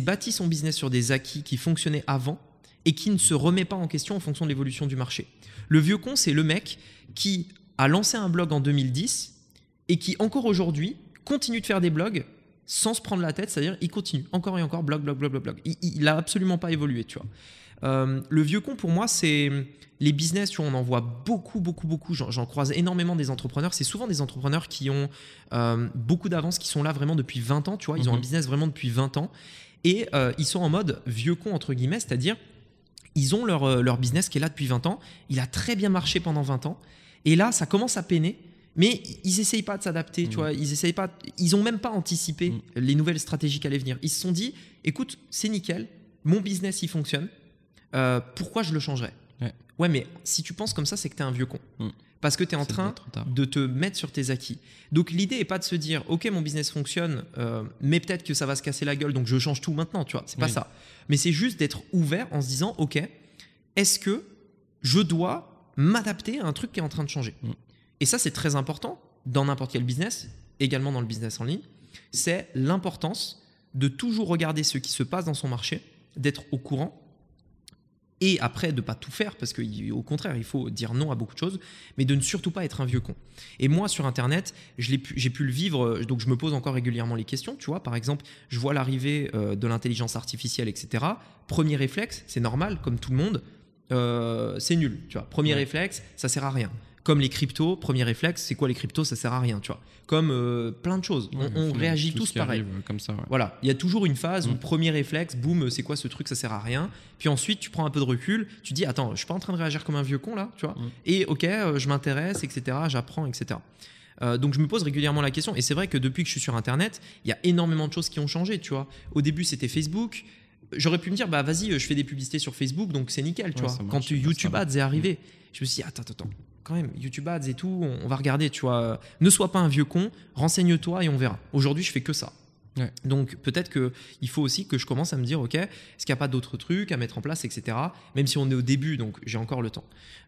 bâti son business sur des acquis qui fonctionnaient avant et qui ne se remet pas en question en fonction de l'évolution du marché. Le vieux con c'est le mec qui a lancé un blog en 2010 et qui encore aujourd'hui continue de faire des blogs sans se prendre la tête, c'est-à-dire il continue encore et encore, blog, blog, blog, blog, blog. Il, il, il a absolument pas évolué, tu vois. Euh, le vieux con, pour moi, c'est les business, tu vois, on en voit beaucoup, beaucoup, beaucoup. J'en croise énormément des entrepreneurs. C'est souvent des entrepreneurs qui ont euh, beaucoup d'avance, qui sont là vraiment depuis 20 ans, tu vois. Ils ont un Mhm. business vraiment depuis 20 ans. Et euh, ils sont en mode vieux con, entre guillemets, c'est-à-dire ils ont leur, leur business qui est là depuis 20 ans. Il a très bien marché pendant 20 ans. Et là, ça commence à peiner. Mais ils essayent pas de s'adapter, tu Mhm. vois. Ils essayent pas. Ils ont même pas anticipé Mhm. les nouvelles stratégies qui allaient venir. Ils se sont dit, écoute, c'est nickel, mon business il fonctionne. Euh, pourquoi je le changerais? Ouais. mais si tu penses comme ça, c'est que tu es un vieux con. Mhm. Parce que tu es en train de te mettre sur tes acquis. Donc l'idée est pas de se dire, ok, mon business fonctionne, euh, mais peut-être que ça va se casser la gueule, donc je change tout maintenant, tu vois. C'est pas Oui. ça. Mais c'est juste d'être ouvert en se disant, ok, est-ce que je dois m'adapter à un truc qui est en train de changer? Mm. Et ça, c'est très important dans n'importe quel business, également dans le business en ligne. C'est l'importance de toujours regarder ce qui se passe dans son marché, d'être au courant et après de pas tout faire parce qu'au contraire il faut dire non à beaucoup de choses mais de ne surtout pas être un vieux con et moi sur internet pu- j'ai pu le vivre donc je me pose encore régulièrement les questions tu vois par exemple je vois l'arrivée euh, de l'intelligence artificielle etc premier réflexe c'est normal comme tout le monde euh, c'est nul tu vois premier Ouais. réflexe ça sert à rien comme les cryptos premier réflexe c'est quoi les cryptos ça sert à rien tu vois comme euh, plein de choses Ouais, on, réagit tous pareil arrive, comme ça. ouais. voilà, il y a toujours une phase où Mm. premier réflexe, boum, c'est quoi ce truc, ça sert à rien. Puis ensuite, tu prends un peu de recul, tu dis attends, je suis pas en train de réagir comme un vieux con là, tu vois. Mm. Et ok, euh, je m'intéresse, etc. J'apprends, etc. Euh, donc je me pose régulièrement la question. Et c'est vrai que depuis que je suis sur Internet, il y a énormément de choses qui ont changé, tu vois. Au début, c'était Facebook. J'aurais pu me dire bah vas-y, je fais des publicités sur Facebook, donc c'est nickel, tu Ouais, vois. marche, Quand YouTube. Ads est arrivé, je me suis dit attends, attends. Quand même, YouTube Ads et tout, on, on va regarder, tu vois. Ne sois pas un vieux con, renseigne-toi et on verra. Aujourd'hui, je fais que ça. Ouais. Donc peut-être que il faut aussi que je commence à me dire, ok, est-ce qu'il n'y a pas d'autres trucs à mettre en place, etc. Même si on est au début, donc j'ai encore le temps.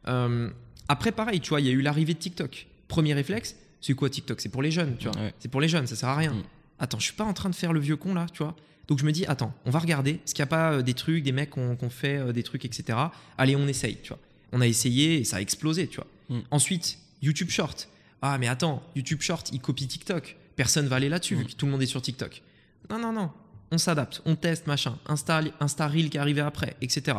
Euh, après, pareil, tu vois, il y a eu l'arrivée de TikTok. Premier réflexe, c'est quoi TikTok? C'est pour les jeunes, tu vois. Ouais. C'est pour les jeunes, ça sert à rien. Mm. Attends, je suis pas en train de faire le vieux con là, tu vois. Donc je me dis, attends, on va regarder. Est-ce qu'il n'y a pas euh, des trucs, des mecs qui ont qui ont fait euh, des trucs, etc. Allez, on essaye, tu vois. On a essayé et ça a explosé, tu vois. Mm. Ensuite, YouTube Short. Ah, mais attends, YouTube Short, il copie TikTok. Personne va aller là-dessus vu Mm. que tout le monde est sur TikTok. Non, non, non. On s'adapte, on teste, machin. Insta, Insta Reel qui est arrivé après, etc.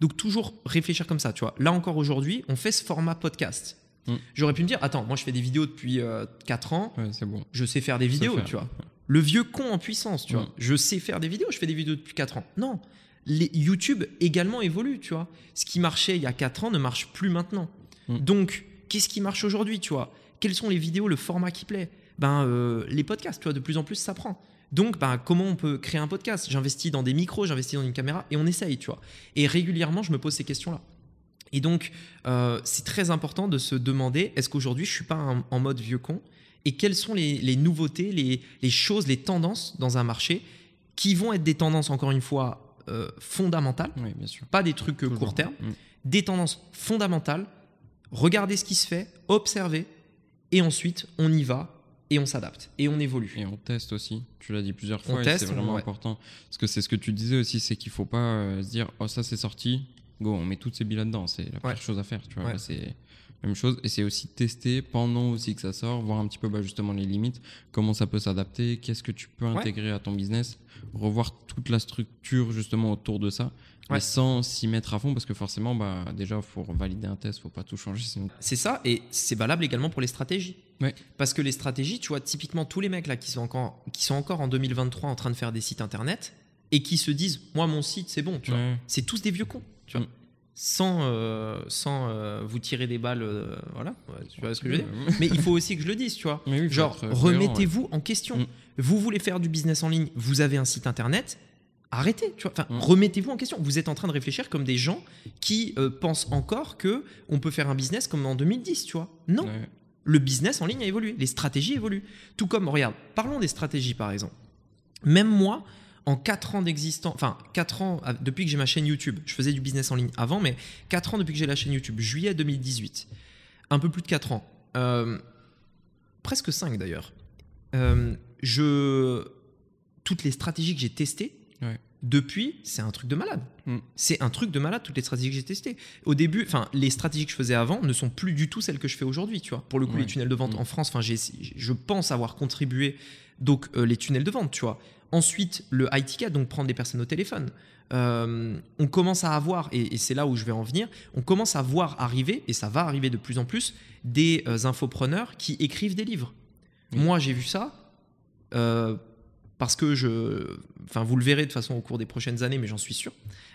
Donc toujours réfléchir comme ça, tu vois. Là encore aujourd'hui, on fait ce format podcast. Mm. J'aurais pu me dire, attends, moi je fais des vidéos depuis 4 ans, Ouais, c'est bon. je sais faire des vidéos, faire. tu vois. Le vieux con en puissance, tu vois. Je sais faire des vidéos, je fais des vidéos depuis 4 ans. Non. Les YouTube également évolue, tu vois. Ce qui marchait il y a 4 ans ne marche plus maintenant. Mm. Donc, qu'est-ce qui marche aujourd'hui, tu vois? Quelles sont les vidéos, le format qui plaît? Ben, euh, les podcasts, tu vois, de plus en plus ça prend. Donc, ben, comment on peut créer un podcast? J'investis dans des micros, j'investis dans une caméra et on essaye, tu vois. Et régulièrement, je me pose ces questions-là. Et donc, euh, c'est très important de se demander est-ce qu'aujourd'hui, je suis pas en, en mode vieux con? Et quelles sont les, les nouveautés, les, les choses, les tendances dans un marché qui vont être des tendances, encore une fois, euh, fondamentales, Oui, bien sûr. pas des trucs Toujours. court terme, Mm. des tendances fondamentales, regarder ce qui se fait, observer, et ensuite, on y va et on s'adapte et on évolue. Et on teste aussi. Tu l'as dit plusieurs fois. c'est vraiment ouais. important. Parce que c'est ce que tu disais aussi, c'est qu'il faut pas euh, se dire, oh ça c'est sorti, go, on met toutes ces billes là-dedans. C'est la Ouais. pire chose à faire. Tu vois, Ouais. Là, c'est la même chose. Et c'est aussi tester pendant aussi que ça sort, voir un petit peu bah, justement les limites, comment ça peut s'adapter, qu'est-ce que tu peux Ouais. intégrer à ton business, revoir toute la structure justement autour de ça. Ouais. Mais sans s'y mettre à fond, parce que forcément, bah, déjà, il faut valider un test, faut pas tout changer. Sinon... C'est ça, et c'est valable également pour les stratégies. Ouais. Parce que les stratégies, tu vois, typiquement tous les mecs là qui sont encore, qui sont encore en 2023 en train de faire des sites internet et qui se disent, moi mon site c'est bon, tu vois. C'est tous des vieux cons, tu vois. Sans, euh, sans euh, vous tirer des balles, euh, voilà, Ouais, tu vois ce que je veux dire. Mais il faut aussi que je le dise, tu vois. Mais oui, faut Genre, être cohérent, ouais. remettez-vous en question. Mm. Vous voulez faire du business en ligne, vous avez un site internet, arrêtez, tu vois. Enfin, Mm. remettez-vous en question. Vous êtes en train de réfléchir comme des gens qui euh, pensent encore que on peut faire un business comme en 2010, tu vois. Non, Ouais. le business en ligne a évolué, les stratégies évoluent. Tout comme, regarde, parlons des stratégies par exemple. Même moi, en 4 ans d'existence, enfin 4 ans à- depuis que j'ai ma chaîne YouTube, je faisais du business en ligne avant, mais 4 ans depuis que j'ai la chaîne YouTube, juillet 2018, un peu plus de 4 ans, euh, presque 5 d'ailleurs, Euh, je, toutes les stratégies que j'ai testées, Ouais. depuis, c'est un truc de malade. Mm. C'est un truc de malade, toutes les stratégies que j'ai testées. Au début, enfin, les stratégies que je faisais avant ne sont plus du tout celles que je fais aujourd'hui, tu vois. Pour le coup, Ouais. les tunnels de vente Mm. en France, enfin, je pense avoir contribué donc euh, les tunnels de vente, tu vois. Ensuite, le high ticket, donc prendre des personnes au téléphone. Euh, on commence à avoir, et, et c'est là où je vais en venir, on commence à voir arriver, et ça va arriver de plus en plus, des euh, infopreneurs qui écrivent des livres. Oui. Moi, j'ai vu ça. euh, parce que je, enfin, vous le verrez de toute façon au cours des prochaines années, mais j'en suis sûr.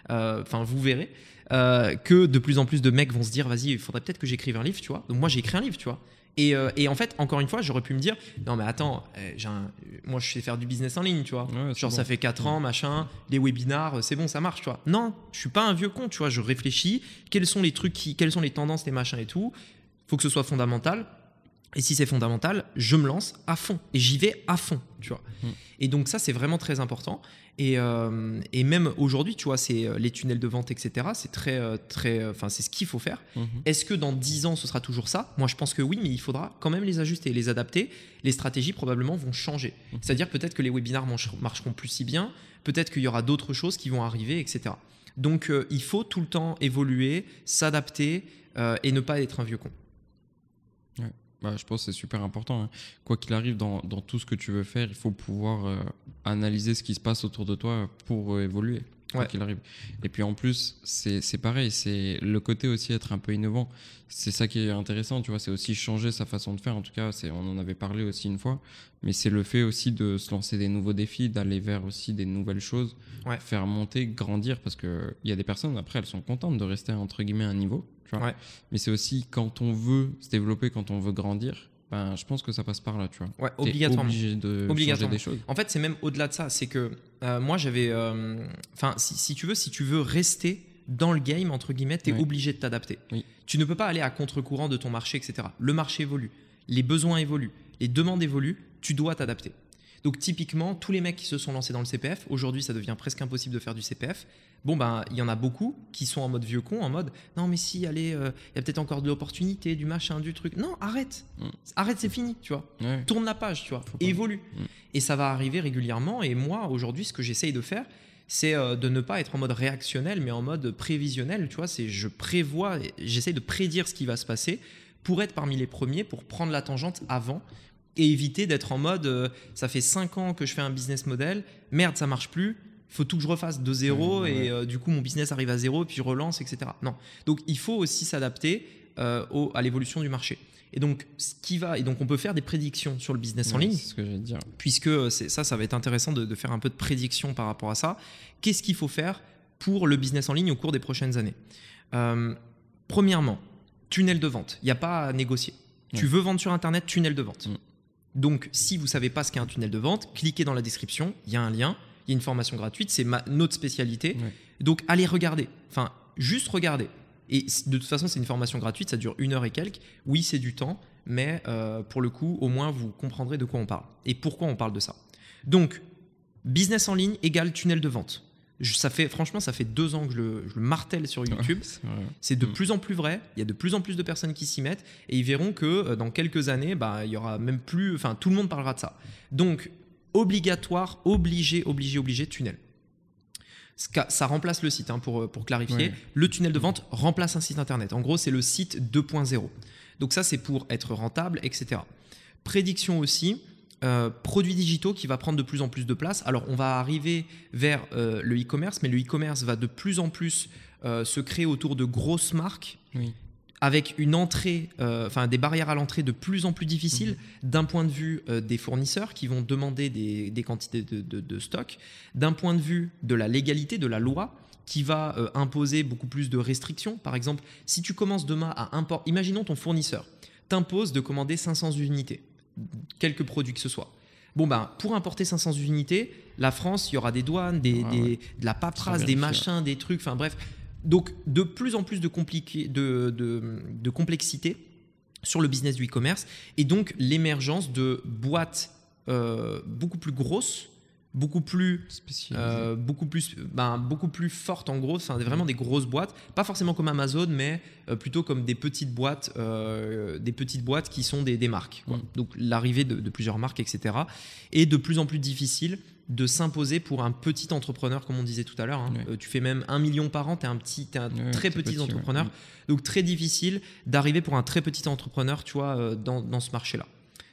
Enfin, vous verrez que de plus en plus de mecs vont se dire, vas-y, il faudrait peut-être que j'écrive un livre, tu vois. Donc moi, j'ai écrit un livre, tu vois. Et, euh, et en fait, encore une fois, j'aurais pu me dire, non mais attends, euh, un- moi je sais faire du business en ligne, tu vois. Ouais, Genre bon. ça fait 4 ans, machin, les webinars, euh, c'est bon, ça marche, tu vois. Non, je suis pas un vieux con, tu vois. Je réfléchis, quels sont les trucs, qui, quelles sont les tendances, les machins et tout. Faut que ce soit fondamental. Et si c'est fondamental, je me lance à fond et j'y vais à fond, tu vois. Mm. Et donc ça, c'est vraiment très important. Et, euh, et même aujourd'hui, tu vois, c'est euh, les tunnels de vente, etc. C'est très, euh, très, enfin, c'est ce qu'il faut faire. Mhm. Est-ce que dans 10 ans, ce sera toujours ça? Moi, je pense que oui, mais il faudra quand même les ajuster, les adapter. Les stratégies, probablement, vont changer. Mhm. C'est-à-dire peut-être que les webinars marcheront plus si bien, peut-être qu'il y aura d'autres choses qui vont arriver, etc. Donc, euh, il faut tout le temps évoluer, s'adapter euh, et ne pas être un vieux con. Bah, je pense que c'est super important. hein. Quoi qu'il arrive dans, tout ce que tu veux faire, il faut pouvoir euh, analyser ce qui se passe autour de toi pour euh, évoluer. Ouais. qu'il arrive. Et puis en plus, c'est c'est pareil, c'est le côté aussi être un peu innovant. C'est ça qui est intéressant, tu vois, c'est aussi changer sa façon de faire. En tout cas, c'est- on en avait parlé aussi une fois, mais c'est le fait aussi de se lancer des nouveaux défis, d'aller vers aussi des nouvelles choses, Ouais. faire monter, grandir, parce que il y a des personnes, après, elles sont contentes de rester entre guillemets à un niveau, tu vois. Ouais. Mais c'est aussi quand on veut se développer, quand on veut grandir, ben, je pense que ça passe par là, tu vois. Ouais, obligatoirement. obligé de Obligatoirement. des choses. En fait, c'est même au-delà de ça. C'est que euh, moi, j'avais. euh, Enfin, si, si tu veux, si tu veux rester dans le game, entre guillemets, tu es Oui. obligé de t'adapter. Oui. Tu ne peux pas aller à contre-courant de ton marché, etc. Le marché évolue, les besoins évoluent, les demandes évoluent, tu dois t'adapter. Donc, typiquement, tous les mecs qui se sont lancés dans le CPF, aujourd'hui, ça devient presque impossible de faire du CPF. Bon, ben, il y en a beaucoup qui sont en mode vieux con, en mode non, mais si, allez, euh, il y a peut-être encore de l'opportunité, du machin, du truc. Non, arrête. Mm. Arrête, c'est fini, tu vois Ouais. tourne la page, tu vois, Faut évolue. Mm. Et ça va arriver régulièrement. Et moi, aujourd'hui, ce que j'essaye de faire, c'est euh, de ne pas être en mode réactionnel, mais en mode prévisionnel. Tu vois, c'est je prévois, j'essaye de prédire ce qui va se passer pour être parmi les premiers, pour prendre la tangente avant et éviter d'être en mode euh, ça fait 5 ans que je fais un business model, merde, ça marche plus. Faut tout que je refasse de zéro ouais. et euh, du coup mon business arrive à zéro puis je relance etc. Non, donc il faut aussi s'adapter euh, au- à l'évolution du marché. Et donc ce qui va et donc on peut faire des prédictions sur le business en ligne C'est ce que j'allais dire. puisque ça, ça va être intéressant de, de faire un peu de prédiction par rapport à ça. Qu'est-ce qu'il faut faire pour le business en ligne au cours des prochaines années? Premièrement, tunnel de vente. Il n'y a pas à négocier. Tu veux vendre sur Internet, tunnel de vente. Mm. Donc, si vous savez pas ce qu'est un tunnel de vente, cliquez dans la description. Il y a un lien. Il y a une formation gratuite. C'est ma- notre spécialité. Ouais. Donc, allez regarder. Enfin, juste regarder. Et de toute façon, c'est une formation gratuite. Ça dure une heure et quelques. Oui, c'est du temps. Mais euh, pour le coup, au moins, vous comprendrez de quoi on parle. Et pourquoi on parle de ça? Donc, business en ligne égale tunnel de vente. Je- ça fait, franchement, ça fait deux ans que je le, je le martèle sur YouTube. Ouais, c'est de Mm. plus en plus vrai. Il y a de plus en plus de personnes qui s'y mettent et ils verront que euh, dans quelques années, bah, il y aura même plus. Enfin, tout le monde parlera de ça. Donc, obligatoire, obligé, obligé, obligé, tunnel. Ça remplace le site, hein, pour, pour clarifier. Ouais. Le tunnel de vente remplace un site internet. En gros, c'est le site 2.0. Donc, ça, c'est pour être rentable, etc. Prédiction aussi. Euh, produits digitaux qui va prendre de plus en plus de place. Alors, on va arriver vers euh, le e-commerce, mais le e-commerce va de plus en plus euh, se créer autour de grosses marques Oui. avec une entrée, enfin des barrières à l'entrée de plus en plus difficiles d'un point de vue des fournisseurs qui vont demander des, des quantités de, de- de stock, d'un point de vue de la légalité, de la loi qui va euh, imposer beaucoup plus de restrictions. Par exemple, si tu commences demain à importer, imaginons ton fournisseur t'impose de commander 500 unités, quelques produits que ce soit. Bon ben, pour importer 500 unités, la France, il y aura des douanes, des, Ah des- ouais. de la paperasse, des machins, des trucs, enfin bref. Donc, de plus en plus de, compliqué, de, de, de complexité sur le business du e-commerce et donc l'émergence de boîtes euh, beaucoup plus grosses beaucoup plus euh, beaucoup plus ben, beaucoup plus forte en gros. C'est vraiment des grosses boîtes. Pas forcément comme Amazon mais euh, plutôt comme des petites boîtes euh, des petites boîtes qui sont des, des marques quoi. Donc l'arrivée de, de plusieurs marques etc et de plus en plus difficile de s'imposer pour un petit entrepreneur comme on disait tout à l'heure hein. Tu fais même un million par an tu es un petit un très petit, entrepreneur. Donc très difficile d'arriver pour un très petit entrepreneur tu vois dans, dans ce marché là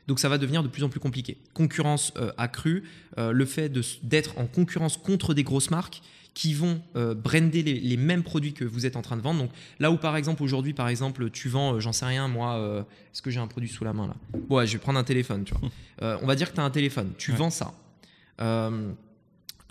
donc ça va devenir de plus en plus compliqué. Concurrence euh, accrue, euh, le fait d'être en concurrence contre des grosses marques qui vont euh, brander les, les mêmes produits que vous êtes en train de vendre. Donc là où par exemple aujourd'hui par exemple tu vends, euh, j'en sais rien moi, est-ce que j'ai un produit sous la main là? Ouais, je vais prendre un téléphone, tu vois. [LAUGHS] On va dire que tu as un téléphone, tu Ouais. vends ça.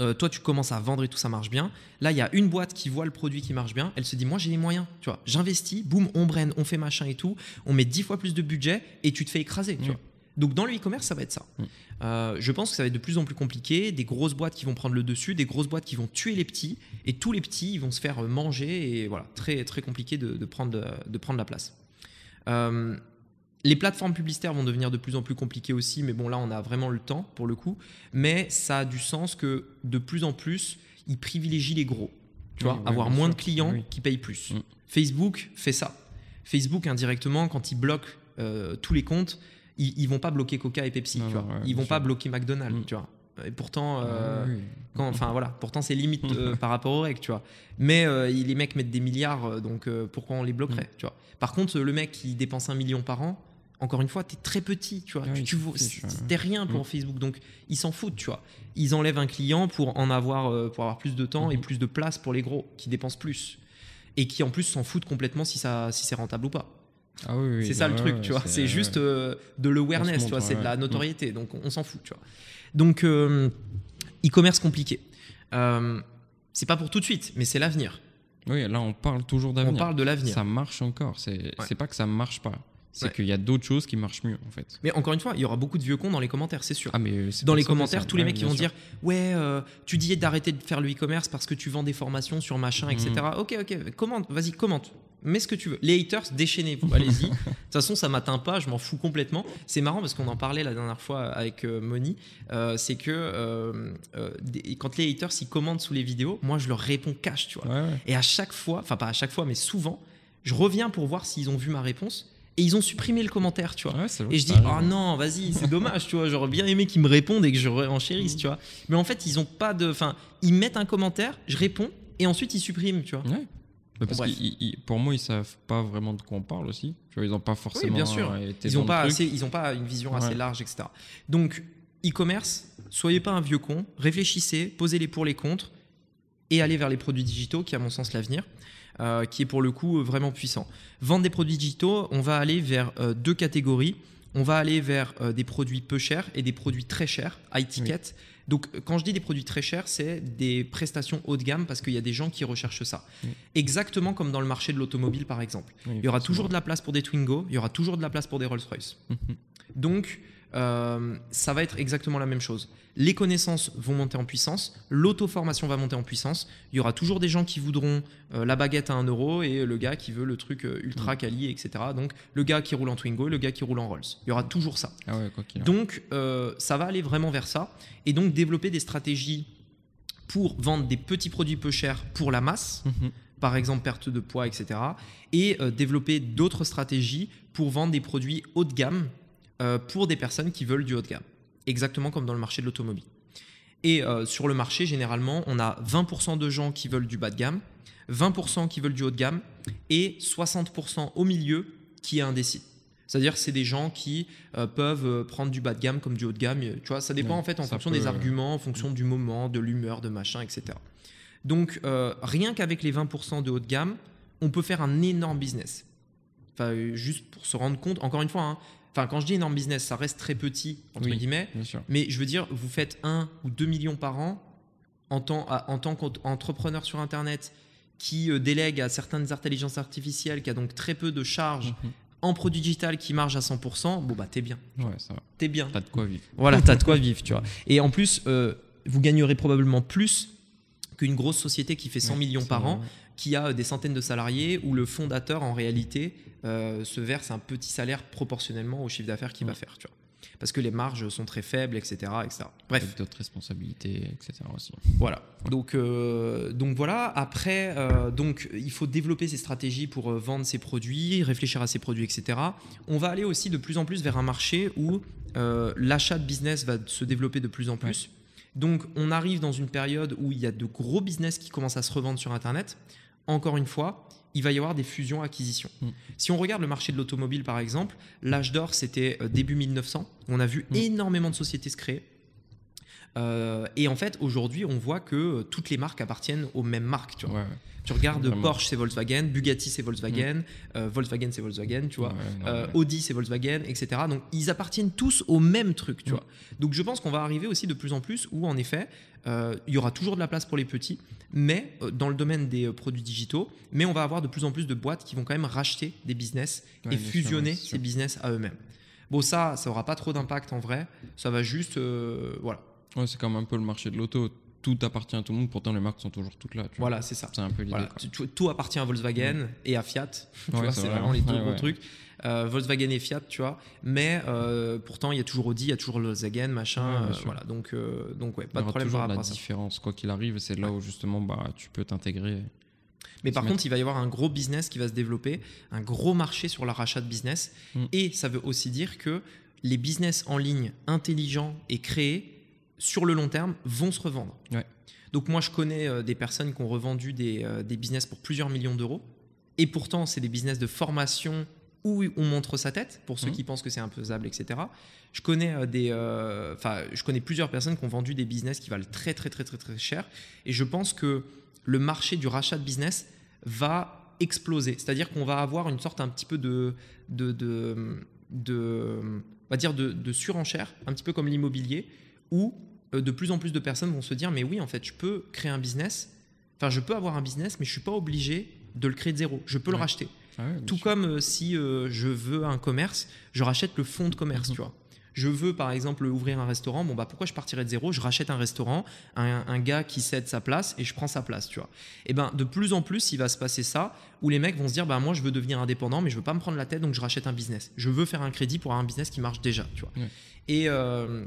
Euh, toi, tu commences à vendre et tout, ça marche bien. Là, il y a une boîte qui voit le produit qui marche bien. Elle se dit, moi, j'ai les moyens. Tu vois, j'investis, boum, on brand, on fait machin et tout. On met 10 fois plus de budget et tu te fais écraser. Tu vois. Donc, dans le e-commerce, ça va être ça. Mm. Euh, je pense que ça va être de plus en plus compliqué. Des grosses boîtes qui vont prendre le dessus, des grosses boîtes qui vont tuer les petits et tous les petits, ils vont se faire manger et voilà, très, très compliqué de, de prendre, de prendre la place. Euh, les plateformes publicitaires vont devenir de plus en plus compliquées aussi, mais bon, là, on a vraiment le temps pour le coup. Mais ça a du sens que de plus en plus, ils privilégient les gros. Tu Oui, vois, oui, avoir moins sûr. de clients Oui. qui payent plus. Mm. Facebook fait ça. Facebook, indirectement, quand ils bloquent euh, tous les comptes, ils, ils vont pas bloquer Coca et Pepsi. Non, tu vois. ouais, ils vont pas bloquer McDonald's. Mm. Tu vois. Et pourtant, euh, Ah oui. quand, enfin voilà, pourtant c'est limite [LAUGHS] euh, par rapport aux règles, tu vois. Mais euh, les mecs mettent des milliards, euh, donc euh, pourquoi on les bloquerait, tu vois. Par contre, le mec qui dépense un million par an, encore une fois, t'es très petit, tu vois. Ah tu, tu fiche, rien pour Mm. Facebook, donc ils s'en foutent, tu vois. Ils enlèvent un client pour en avoir, euh, pour avoir plus de temps et Mhm. plus de place pour les gros qui dépensent plus et qui en plus s'en foutent complètement si ça, si c'est rentable ou pas. Ah oui, oui, C'est ça le truc, ouais, tu vois. C'est juste euh, de l'awareness, On tu vois. C'est de la notoriété, donc on, on s'en fout, tu vois. Donc, euh, e-commerce compliqué. Euh, c'est pas pour tout de suite, mais c'est l'avenir. Oui, là, on parle toujours On d'avenir. parle de l'avenir. Ça marche encore. C'est Ouais. c'est pas que ça marche pas. C'est Ouais. qu'il y a d'autres choses qui marchent mieux, en fait. Mais encore une fois, il y aura beaucoup de vieux cons dans les commentaires, c'est sûr. Ah, mais dans les commentaires, ça- tous les mecs qui vont sûr. dire Ouais, euh, tu dis d'arrêter de faire le e-commerce parce que tu vends des formations sur machin, etc. Mhm. Ok, ok, commente, vas-y, commente. Mets ce que tu veux. Les haters, déchaînez-vous, [LAUGHS] allez-y. De toute façon, ça m'atteint pas, je m'en fous complètement. C'est marrant parce qu'on en parlait la dernière fois avec euh, Moni. euh, c'est que des- quand les haters ils commentent sous les vidéos, moi je leur réponds cash, tu vois. Ouais. Et à chaque fois, enfin pas à chaque fois, mais souvent, je reviens pour voir s'ils ont vu ma réponse et ils ont supprimé le commentaire, tu vois. Ouais, vrai, Et je dis, arrive. oh non, vas-y, c'est dommage, tu vois. J'aurais bien aimé qu'ils me répondent et que je renchérisse, tu vois. Mais en fait, ils ont pas de. Enfin, ils mettent un commentaire, je réponds et ensuite ils suppriment, tu vois. Ouais. Bah, parce qu'ils- pour moi, ils savent pas vraiment de quoi on parle aussi. Tu vois, ils ont pas forcément. bien sûr. euh, été Ils pas truc. assez, ils ont pas une vision assez large, etc. Donc, e-commerce, soyez pas un vieux con, réfléchissez, posez les pour les contre et allez vers les produits digitaux, qui à mon sens l'avenir, euh, qui est pour le coup euh, vraiment puissant. Vendre des produits digitaux, on va aller vers euh, deux catégories. On va aller vers euh, des produits peu chers et des produits très chers, high ticket. Donc, quand je dis des produits très chers, c'est des prestations haut de gamme parce qu'il y a des gens qui recherchent ça. Oui. Exactement comme dans le marché de l'automobile, par exemple. Oui, Il y aura toujours de la place pour des Twingo, il y aura toujours de la place pour des Rolls-Royce. Mhm. Donc, euh, ça va être exactement la même chose. Les connaissances vont monter en puissance, l'auto-formation va monter en puissance. Il y aura toujours des gens qui voudront euh, la baguette à 1 euro et le gars qui veut le truc euh, ultra quali, etc. Donc, le gars qui roule en Twingo et le gars qui roule en Rolls. Il y aura toujours ça. Ah ouais, quoi. Donc, euh, ça va aller vraiment vers ça. Et donc, développer des stratégies pour vendre des petits produits peu chers pour la masse, Mhm. par exemple perte de poids, etc. Et euh, développer d'autres stratégies pour vendre des produits haut de gamme pour des personnes qui veulent du haut de gamme. Exactement comme dans le marché de l'automobile. Et euh, sur le marché, généralement, on a 20% de gens qui veulent du bas de gamme, 20% qui veulent du haut de gamme et 60% au milieu qui est indécis. C'est-à-dire que c'est des gens qui euh, peuvent euh, prendre du bas de gamme comme du haut de gamme. Tu vois, ça dépend Ouais, en fait en fonction peut, des euh, arguments, en fonction du moment, de l'humeur, de machin, etc. Donc, euh, rien qu'avec les 20% de haut de gamme, on peut faire un énorme business. Enfin, euh, juste pour se rendre compte, encore une fois, hein, enfin, quand je dis énorme business, ça reste très petit, entre Oui. guillemets, mais je veux dire, vous faites 1 ou 2 millions par an en tant, en tant qu'entrepreneur sur Internet qui euh, délègue à certaines intelligences artificielles, qui a donc très peu de charges Mhm. en produit digital qui marge à 100%, bon bah t'es bien. Ouais, ça va. T'es bien. T'as de quoi vivre. Voilà, [LAUGHS] t'as de quoi vivre, tu vois. Et en plus, euh, vous gagnerez probablement plus qu'une grosse société qui fait 100 Ouais, millions par an, qui a des centaines de salariés, où le fondateur, en réalité, euh, se verse un petit salaire proportionnellement au chiffre d'affaires qu'il va faire. Tu vois. Parce que les marges sont très faibles, etc. etc. Bref. Avec d'autres responsabilités, etc. aussi. Voilà. Donc, euh, donc voilà. Après, euh, donc, il faut développer ses stratégies pour euh, vendre ses produits, réfléchir à ses produits, etc. On va aller aussi de plus en plus vers un marché où l'achat de business va se développer de plus en plus. Donc, on arrive dans une période où il y a de gros business qui commencent à se revendre sur Internet. Encore une fois, il va y avoir des fusions-acquisitions. Mm. Si on regarde le marché de l'automobile, par exemple, l'âge d'or, c'était euh, début 1900. On a vu Mm. énormément de sociétés se créer. Euh, et en fait, aujourd'hui, on voit que euh, toutes les marques appartiennent aux mêmes marques. Tu, vois. Ouais, ouais. tu regardes. Porsche, c'est Volkswagen, Bugatti, c'est Volkswagen, euh, Volkswagen, c'est Volkswagen, tu vois. Ouais, Euh. Audi, c'est Volkswagen, etc. Donc, ils appartiennent tous au même truc, tu Mm. vois. Donc, je pense qu'on va arriver aussi de plus en plus où, en effet, il y aura toujours de la place pour les petits, mais dans le domaine des produits digitaux, mais on va avoir de plus en plus de boîtes qui vont quand même racheter des business et sûr, fusionner ces business à eux-mêmes. Bon, ça, ça aura pas trop d'impact en vrai. Ça va juste, euh, voilà. Ouais, c'est comme un peu le marché de l'auto. Tout appartient à tout le monde, pourtant les marques sont toujours toutes là. tu vois. Voilà, c'est ça. C'est un peu l'idée. Voilà, tout appartient à Volkswagen et à Fiat. Tu Ouais, vois, c'est c'est vrai. vraiment les deux Ouais, gros ouais. trucs. Euh, Volkswagen et Fiat, tu vois. Mais euh, pourtant, il y a toujours Audi, il y a toujours Volkswagen, machin. Euh, voilà, donc, donc ouais, Il y pas de problème toujours par la ça. différence, quoi qu'il arrive, c'est là où justement bah, tu peux t'intégrer. Mais par mettre. contre, il va y avoir un gros business qui va se développer, un gros marché sur le rachat de business. Mm. Et ça veut aussi dire que les business en ligne intelligents et créés, sur le long terme, vont se revendre. Ouais. Donc moi, je connais euh, des personnes qui ont revendu des, euh, des business pour plusieurs millions d'euros. Et pourtant, c'est des business de formation où on montre sa tête, pour ceux Mhm. qui pensent que c'est imposable, etc. Je connais, euh, des, euh, je connais plusieurs personnes qui ont vendu des business qui valent très, très, très, très, très cher. Et je pense que le marché du rachat de business va exploser. C'est-à-dire qu'on va avoir une sorte un petit peu de, de, de, de- on va dire de, de surenchère, un petit peu comme l'immobilier, où de plus en plus de personnes vont se dire mais oui en fait je peux créer un business, enfin je peux avoir un business mais je suis pas obligé de le créer de zéro, je peux le racheter. Ah ouais, Tout sûr. comme euh, si euh, je veux un commerce, je rachète le fonds de commerce, Mhm. tu vois. Je veux par exemple ouvrir un restaurant, bon bah pourquoi je partirais de zéro? Je rachète un restaurant, un, un gars qui cède sa place et je prends sa place, tu vois. Et ben de plus en plus, il va se passer ça où les mecs vont se dire bah moi je veux devenir indépendant mais je veux pas me prendre la tête donc je rachète un business. Je veux faire un crédit pour avoir un business qui marche déjà, tu vois. Ouais. Et euh,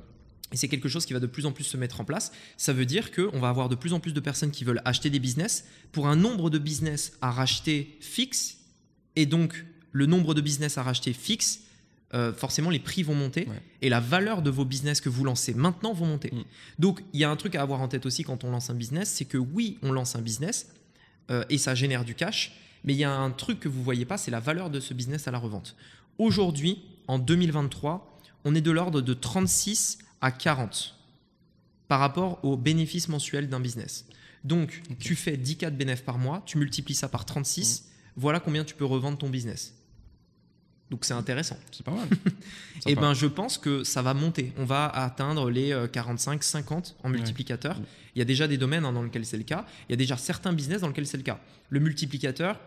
et c'est quelque chose qui va de plus en plus se mettre en place. Ça veut dire qu'on va avoir de plus en plus de personnes qui veulent acheter des business pour un nombre de business à racheter fixe. Et donc, le nombre de business à racheter fixe, euh, forcément, les prix vont monter Ouais. et la valeur de vos business que vous lancez maintenant vont monter. Mm. Donc, il y a un truc à avoir en tête aussi quand on lance un business c'est que oui, on lance un business euh, et ça génère du cash, mais il y a un truc que vous voyez pas c'est la valeur de ce business à la revente. Aujourd'hui, en 2023, on est de l'ordre de 36 à 40 par rapport au bénéfice mensuel d'un business. Donc, tu fais 10 cas de bénéfices par mois, tu multiplies ça par 36, voilà combien tu peux revendre ton business. Donc, c'est intéressant. [LAUGHS] C'est pas mal. [LAUGHS] Et Sympa. ben, je pense que ça va monter. On va atteindre les euh, 45, 50 en multiplicateur. Ouais. Il y a déjà des domaines hein, dans lesquels c'est le cas. Il y a déjà certains business dans lesquels c'est le cas. Le multiplicateur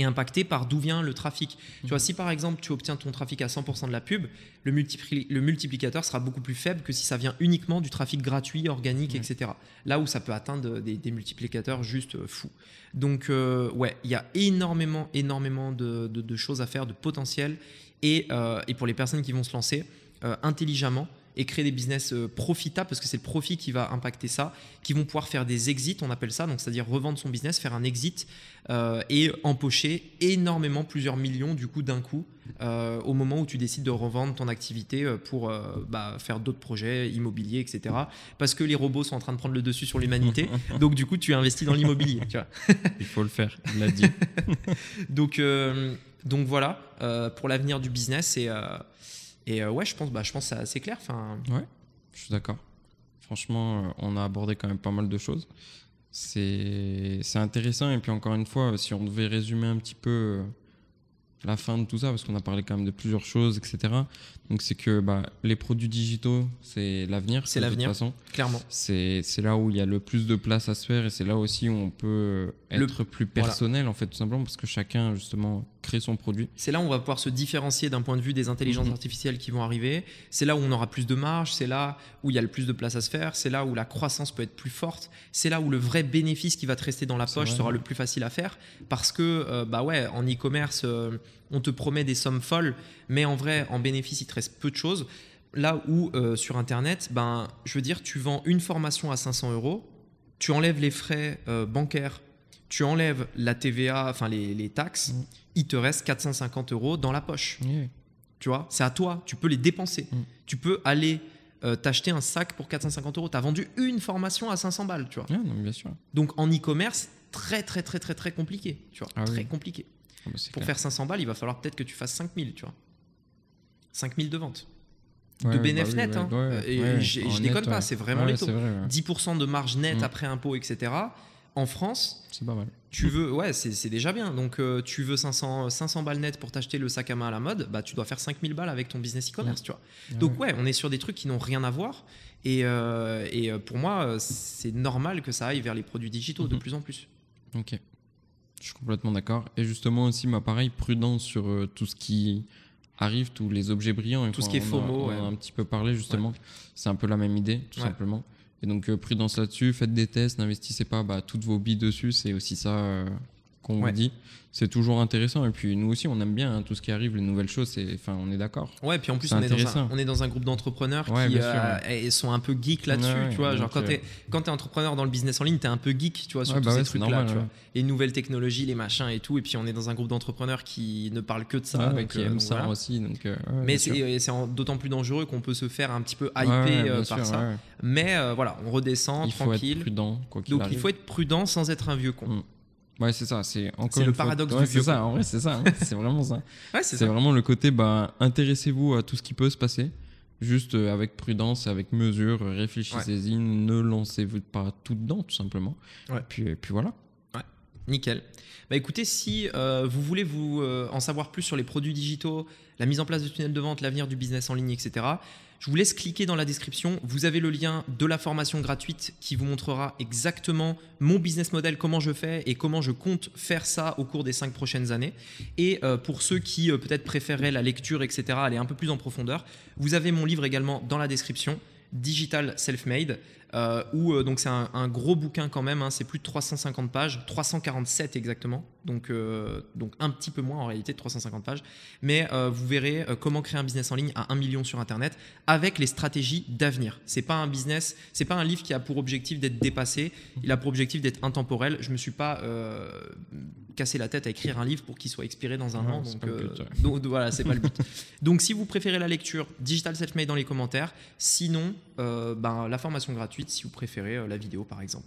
est impacté par d'où vient le trafic. Tu vois, si par exemple tu obtiens ton trafic à 100% de la pub, le, multipli- le multiplicateur sera beaucoup plus faible que si ça vient uniquement du trafic gratuit, organique, etc. Là où ça peut atteindre des, des multiplicateurs juste euh, fous. Donc euh, ouais, il y a énormément, énormément de, de- de choses à faire, de potentiel. Et, euh, et pour les personnes qui vont se lancer euh, intelligemment et créer des business euh, profitables, parce que c'est le profit qui va impacter ça, qui vont pouvoir faire des exits, on appelle ça, donc c'est-à-dire revendre son business, faire un exit euh, et empocher énormément, plusieurs millions du coup d'un coup, euh, au moment où tu décides de revendre ton activité pour euh, bah, faire d'autres projets immobiliers, etc. Parce que les robots sont en train de prendre le dessus sur l'humanité, [LAUGHS] donc du coup tu investis dans l'immobilier. [LAUGHS] Il faut le faire, l'a dit. [LAUGHS] Donc, donc voilà, euh, pour l'avenir du business. Et, euh, et euh, ouais, je pense, bah, que c'est clair. Enfin, Ouais, je suis d'accord. Franchement, euh, on a abordé quand même pas mal de choses. C'est c'est intéressant. Et puis encore une fois, si on devait résumer un petit peu euh, la fin de tout ça, parce qu'on a parlé quand même de plusieurs choses, etc. Donc c'est que bah, les produits digitaux, c'est l'avenir. C'est de toute l'avenir. façon. clairement. C'est là où il y a le plus de place à se faire et c'est là aussi où on peut Le- être plus personnel en fait tout simplement parce que chacun justement crée son produit. C'est là où on va pouvoir se différencier d'un point de vue des intelligences Mhm. artificielles qui vont arriver. C'est là où on aura plus de marge. C'est là où il y a le plus de place à se faire. C'est là où la croissance peut être plus forte. C'est là où le vrai bénéfice qui va te rester dans la poche vrai. sera le plus facile à faire. Parce que, euh, bah ouais, en e-commerce, euh, on te promet des sommes folles, mais en vrai, en bénéfice, il te reste peu de choses. Là où euh, sur Internet, ben, je veux dire, tu vends une formation à 500 euros, tu enlèves les frais euh, bancaires, tu enlèves la TVA, enfin les, les taxes, Mm. il te reste 450 euros dans la poche. Tu vois, c'est à toi, tu peux les dépenser. Mm. Tu peux aller euh, t'acheter un sac pour 450 euros. Tu as vendu une formation à 500 balles, tu vois. Non, bien sûr. Donc en e-commerce, très très très très très compliqué, tu vois. Ah très oui. compliqué. Ah bah, Pour clair. faire 500 balles, il va falloir peut-être que tu fasses 5000, tu vois. 5000 de ventes. Ouais, de ouais, bénéf bah oui, net, ouais, hein. ouais, Et ouais, j'ai- en je net, déconne pas, c'est vraiment les taux. Vrai, ouais. 10% de marge nette Mm. après impôt, etc. En France, c'est pas mal. tu veux, ouais, c'est déjà bien. Donc, euh, tu veux 500, 500 balles net pour t'acheter le sac à main à la mode, bah, tu dois faire 5000 balles avec ton business e-commerce, tu vois. Donc, ouais, on est sur des trucs qui n'ont rien à voir. Et, euh, et euh, pour moi, euh, c'est normal que ça aille vers les produits digitaux de Mhm. plus en plus. Ok. Je suis complètement d'accord. Et justement aussi, ma pareil, prudence sur euh, tout ce qui arrive, tous les objets brillants. Et Tout ce qui est a- FOMO, On, ouais. a un petit peu parlé justement. C'est un peu la même idée, tout Ouais. simplement. Et donc euh, prudence là-dessus, faites des tests, n'investissez pas bah, toutes vos billes dessus. C'est aussi ça euh, qu'on Ouais. vous dit. C'est toujours intéressant. Et puis nous aussi, on aime bien hein, tout ce qui arrive, les nouvelles choses. c'est- Enfin, on est d'accord. Ouais, puis en plus, on est, dans un, intéressant. on est dans un groupe d'entrepreneurs Ouais, qui sûr, euh, sont un peu geeks là-dessus, tu vois. Genre, donc, quand euh, t'es quand es entrepreneur dans le business en ligne, t'es un peu geek, tu vois, sur tous bah ces trucs-là. Les nouvelles technologies, les machins et tout. Et puis, on est dans un groupe d'entrepreneurs qui ne parlent que de ça. Donc, qui euh, aiment donc ça voilà. aussi. Donc, euh, Mais c'est d'autant plus dangereux qu'on peut se faire un petit peu hyper euh, par ça. Mais euh, voilà, on redescend Il faut tranquille. Donc, il faut être prudent sans être un vieux con. Ouais, c'est ça. C'est encore C'est le fois- paradoxe ouais, du c'est vieux ça. En vrai, c'est ça. hein. c'est vraiment ça. [LAUGHS] Ouais, c'est C'est vraiment le côté, bah, intéressez-vous à tout ce qui peut se passer. Juste euh, avec prudence, avec mesure, euh, réfléchissez-y, ne lancez-vous pas tout dedans, tout simplement. Ouais. Puis, et puis voilà. Nickel. Bah écoutez, si euh, vous voulez vous euh, en savoir plus sur les produits digitaux, la mise en place de tunnels de vente, l'avenir du business en ligne, etc., je vous laisse cliquer dans la description. Vous avez le lien de la formation gratuite qui vous montrera exactement mon business model, comment je fais et comment je compte faire ça au cours des cinq prochaines années. Et euh, pour ceux qui euh, peut-être préféreraient la lecture, etc., aller un peu plus en profondeur, vous avez mon livre également dans la description. Digital Self-Made, euh, où euh, donc c'est un, un gros bouquin quand même, hein, c'est plus de 350 pages, 347 exactement, donc, euh, donc un petit peu moins en réalité de 350 pages, mais euh, vous verrez comment créer un business en ligne à 1 million sur Internet avec les stratégies d'avenir. C'est pas un business, c'est pas un livre qui a pour objectif d'être dépassé, il a pour objectif d'être intemporel. Je me suis pas cassé la tête à écrire un livre pour qu'il soit expiré dans un Ouais, an, donc, but, donc, voilà, c'est pas le but. [LAUGHS] Donc si vous préférez la lecture, Digital Self-Made dans les commentaires. Sinon, ben, la formation gratuite si vous préférez euh, la vidéo par exemple.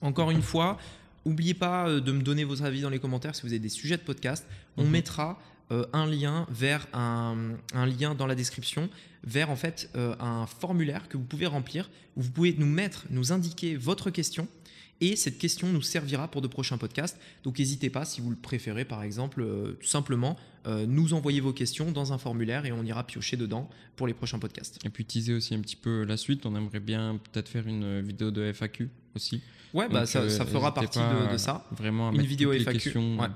Encore une fois, n'oubliez pas euh, de me donner vos avis dans les commentaires si vous avez des sujets de podcast. On Mhm. mettra euh, un lien vers un, un lien dans la description vers en fait euh, un formulaire que vous pouvez remplir où vous pouvez nous mettre, nous indiquer votre question et cette question nous servira pour de prochains podcasts. Donc n'hésitez pas, si vous le préférez par exemple, euh, tout simplement euh, nous envoyer vos questions dans un formulaire et on ira piocher dedans pour les prochains podcasts. Et puis teaser aussi un petit peu la suite. On aimerait bien peut-être faire une vidéo de FAQ aussi. Ouais, bah, ça, euh, ça fera partie de, ça. Vraiment à Une vidéo les FAQ, questions ouais.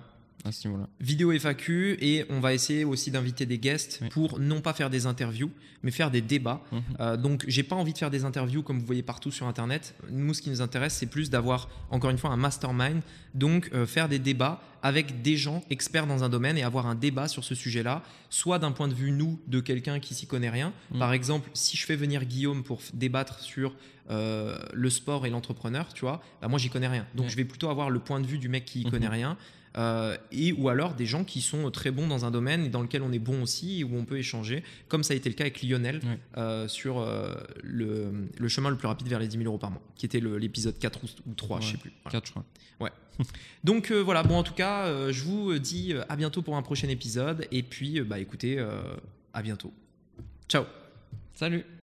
À ce niveau-là. Vidéo FAQ et on va essayer aussi d'inviter des guests Oui. pour non pas faire des interviews mais faire des débats. Mhm. Euh, donc j'ai pas envie de faire des interviews comme vous voyez partout sur internet. Nous ce qui nous intéresse c'est plus d'avoir encore une fois un mastermind, donc euh, faire des débats avec des gens experts dans un domaine et avoir un débat sur ce sujet-là, soit d'un point de vue nous de quelqu'un qui s'y connaît rien. Mhm. Par exemple si je fais venir Guillaume pour débattre sur euh, le sport et l'entrepreneur, tu vois, bah moi j'y connais rien. Donc je vais plutôt avoir le point de vue du mec qui y Mhm. connaît rien. Euh, et ou alors des gens qui sont très bons dans un domaine et dans lequel on est bon aussi et où on peut échanger, comme ça a été le cas avec Lionel Ouais. euh, sur euh, le, le chemin le plus rapide vers les 10 000 euros par mois, qui était l'épisode 4 ou, ou 3, je Ouais. sais plus. Voilà. 4, je crois. [LAUGHS] Donc euh, voilà, bon en tout cas, je vous dis à bientôt pour un prochain épisode et puis bah écoutez, à bientôt. Ciao Salut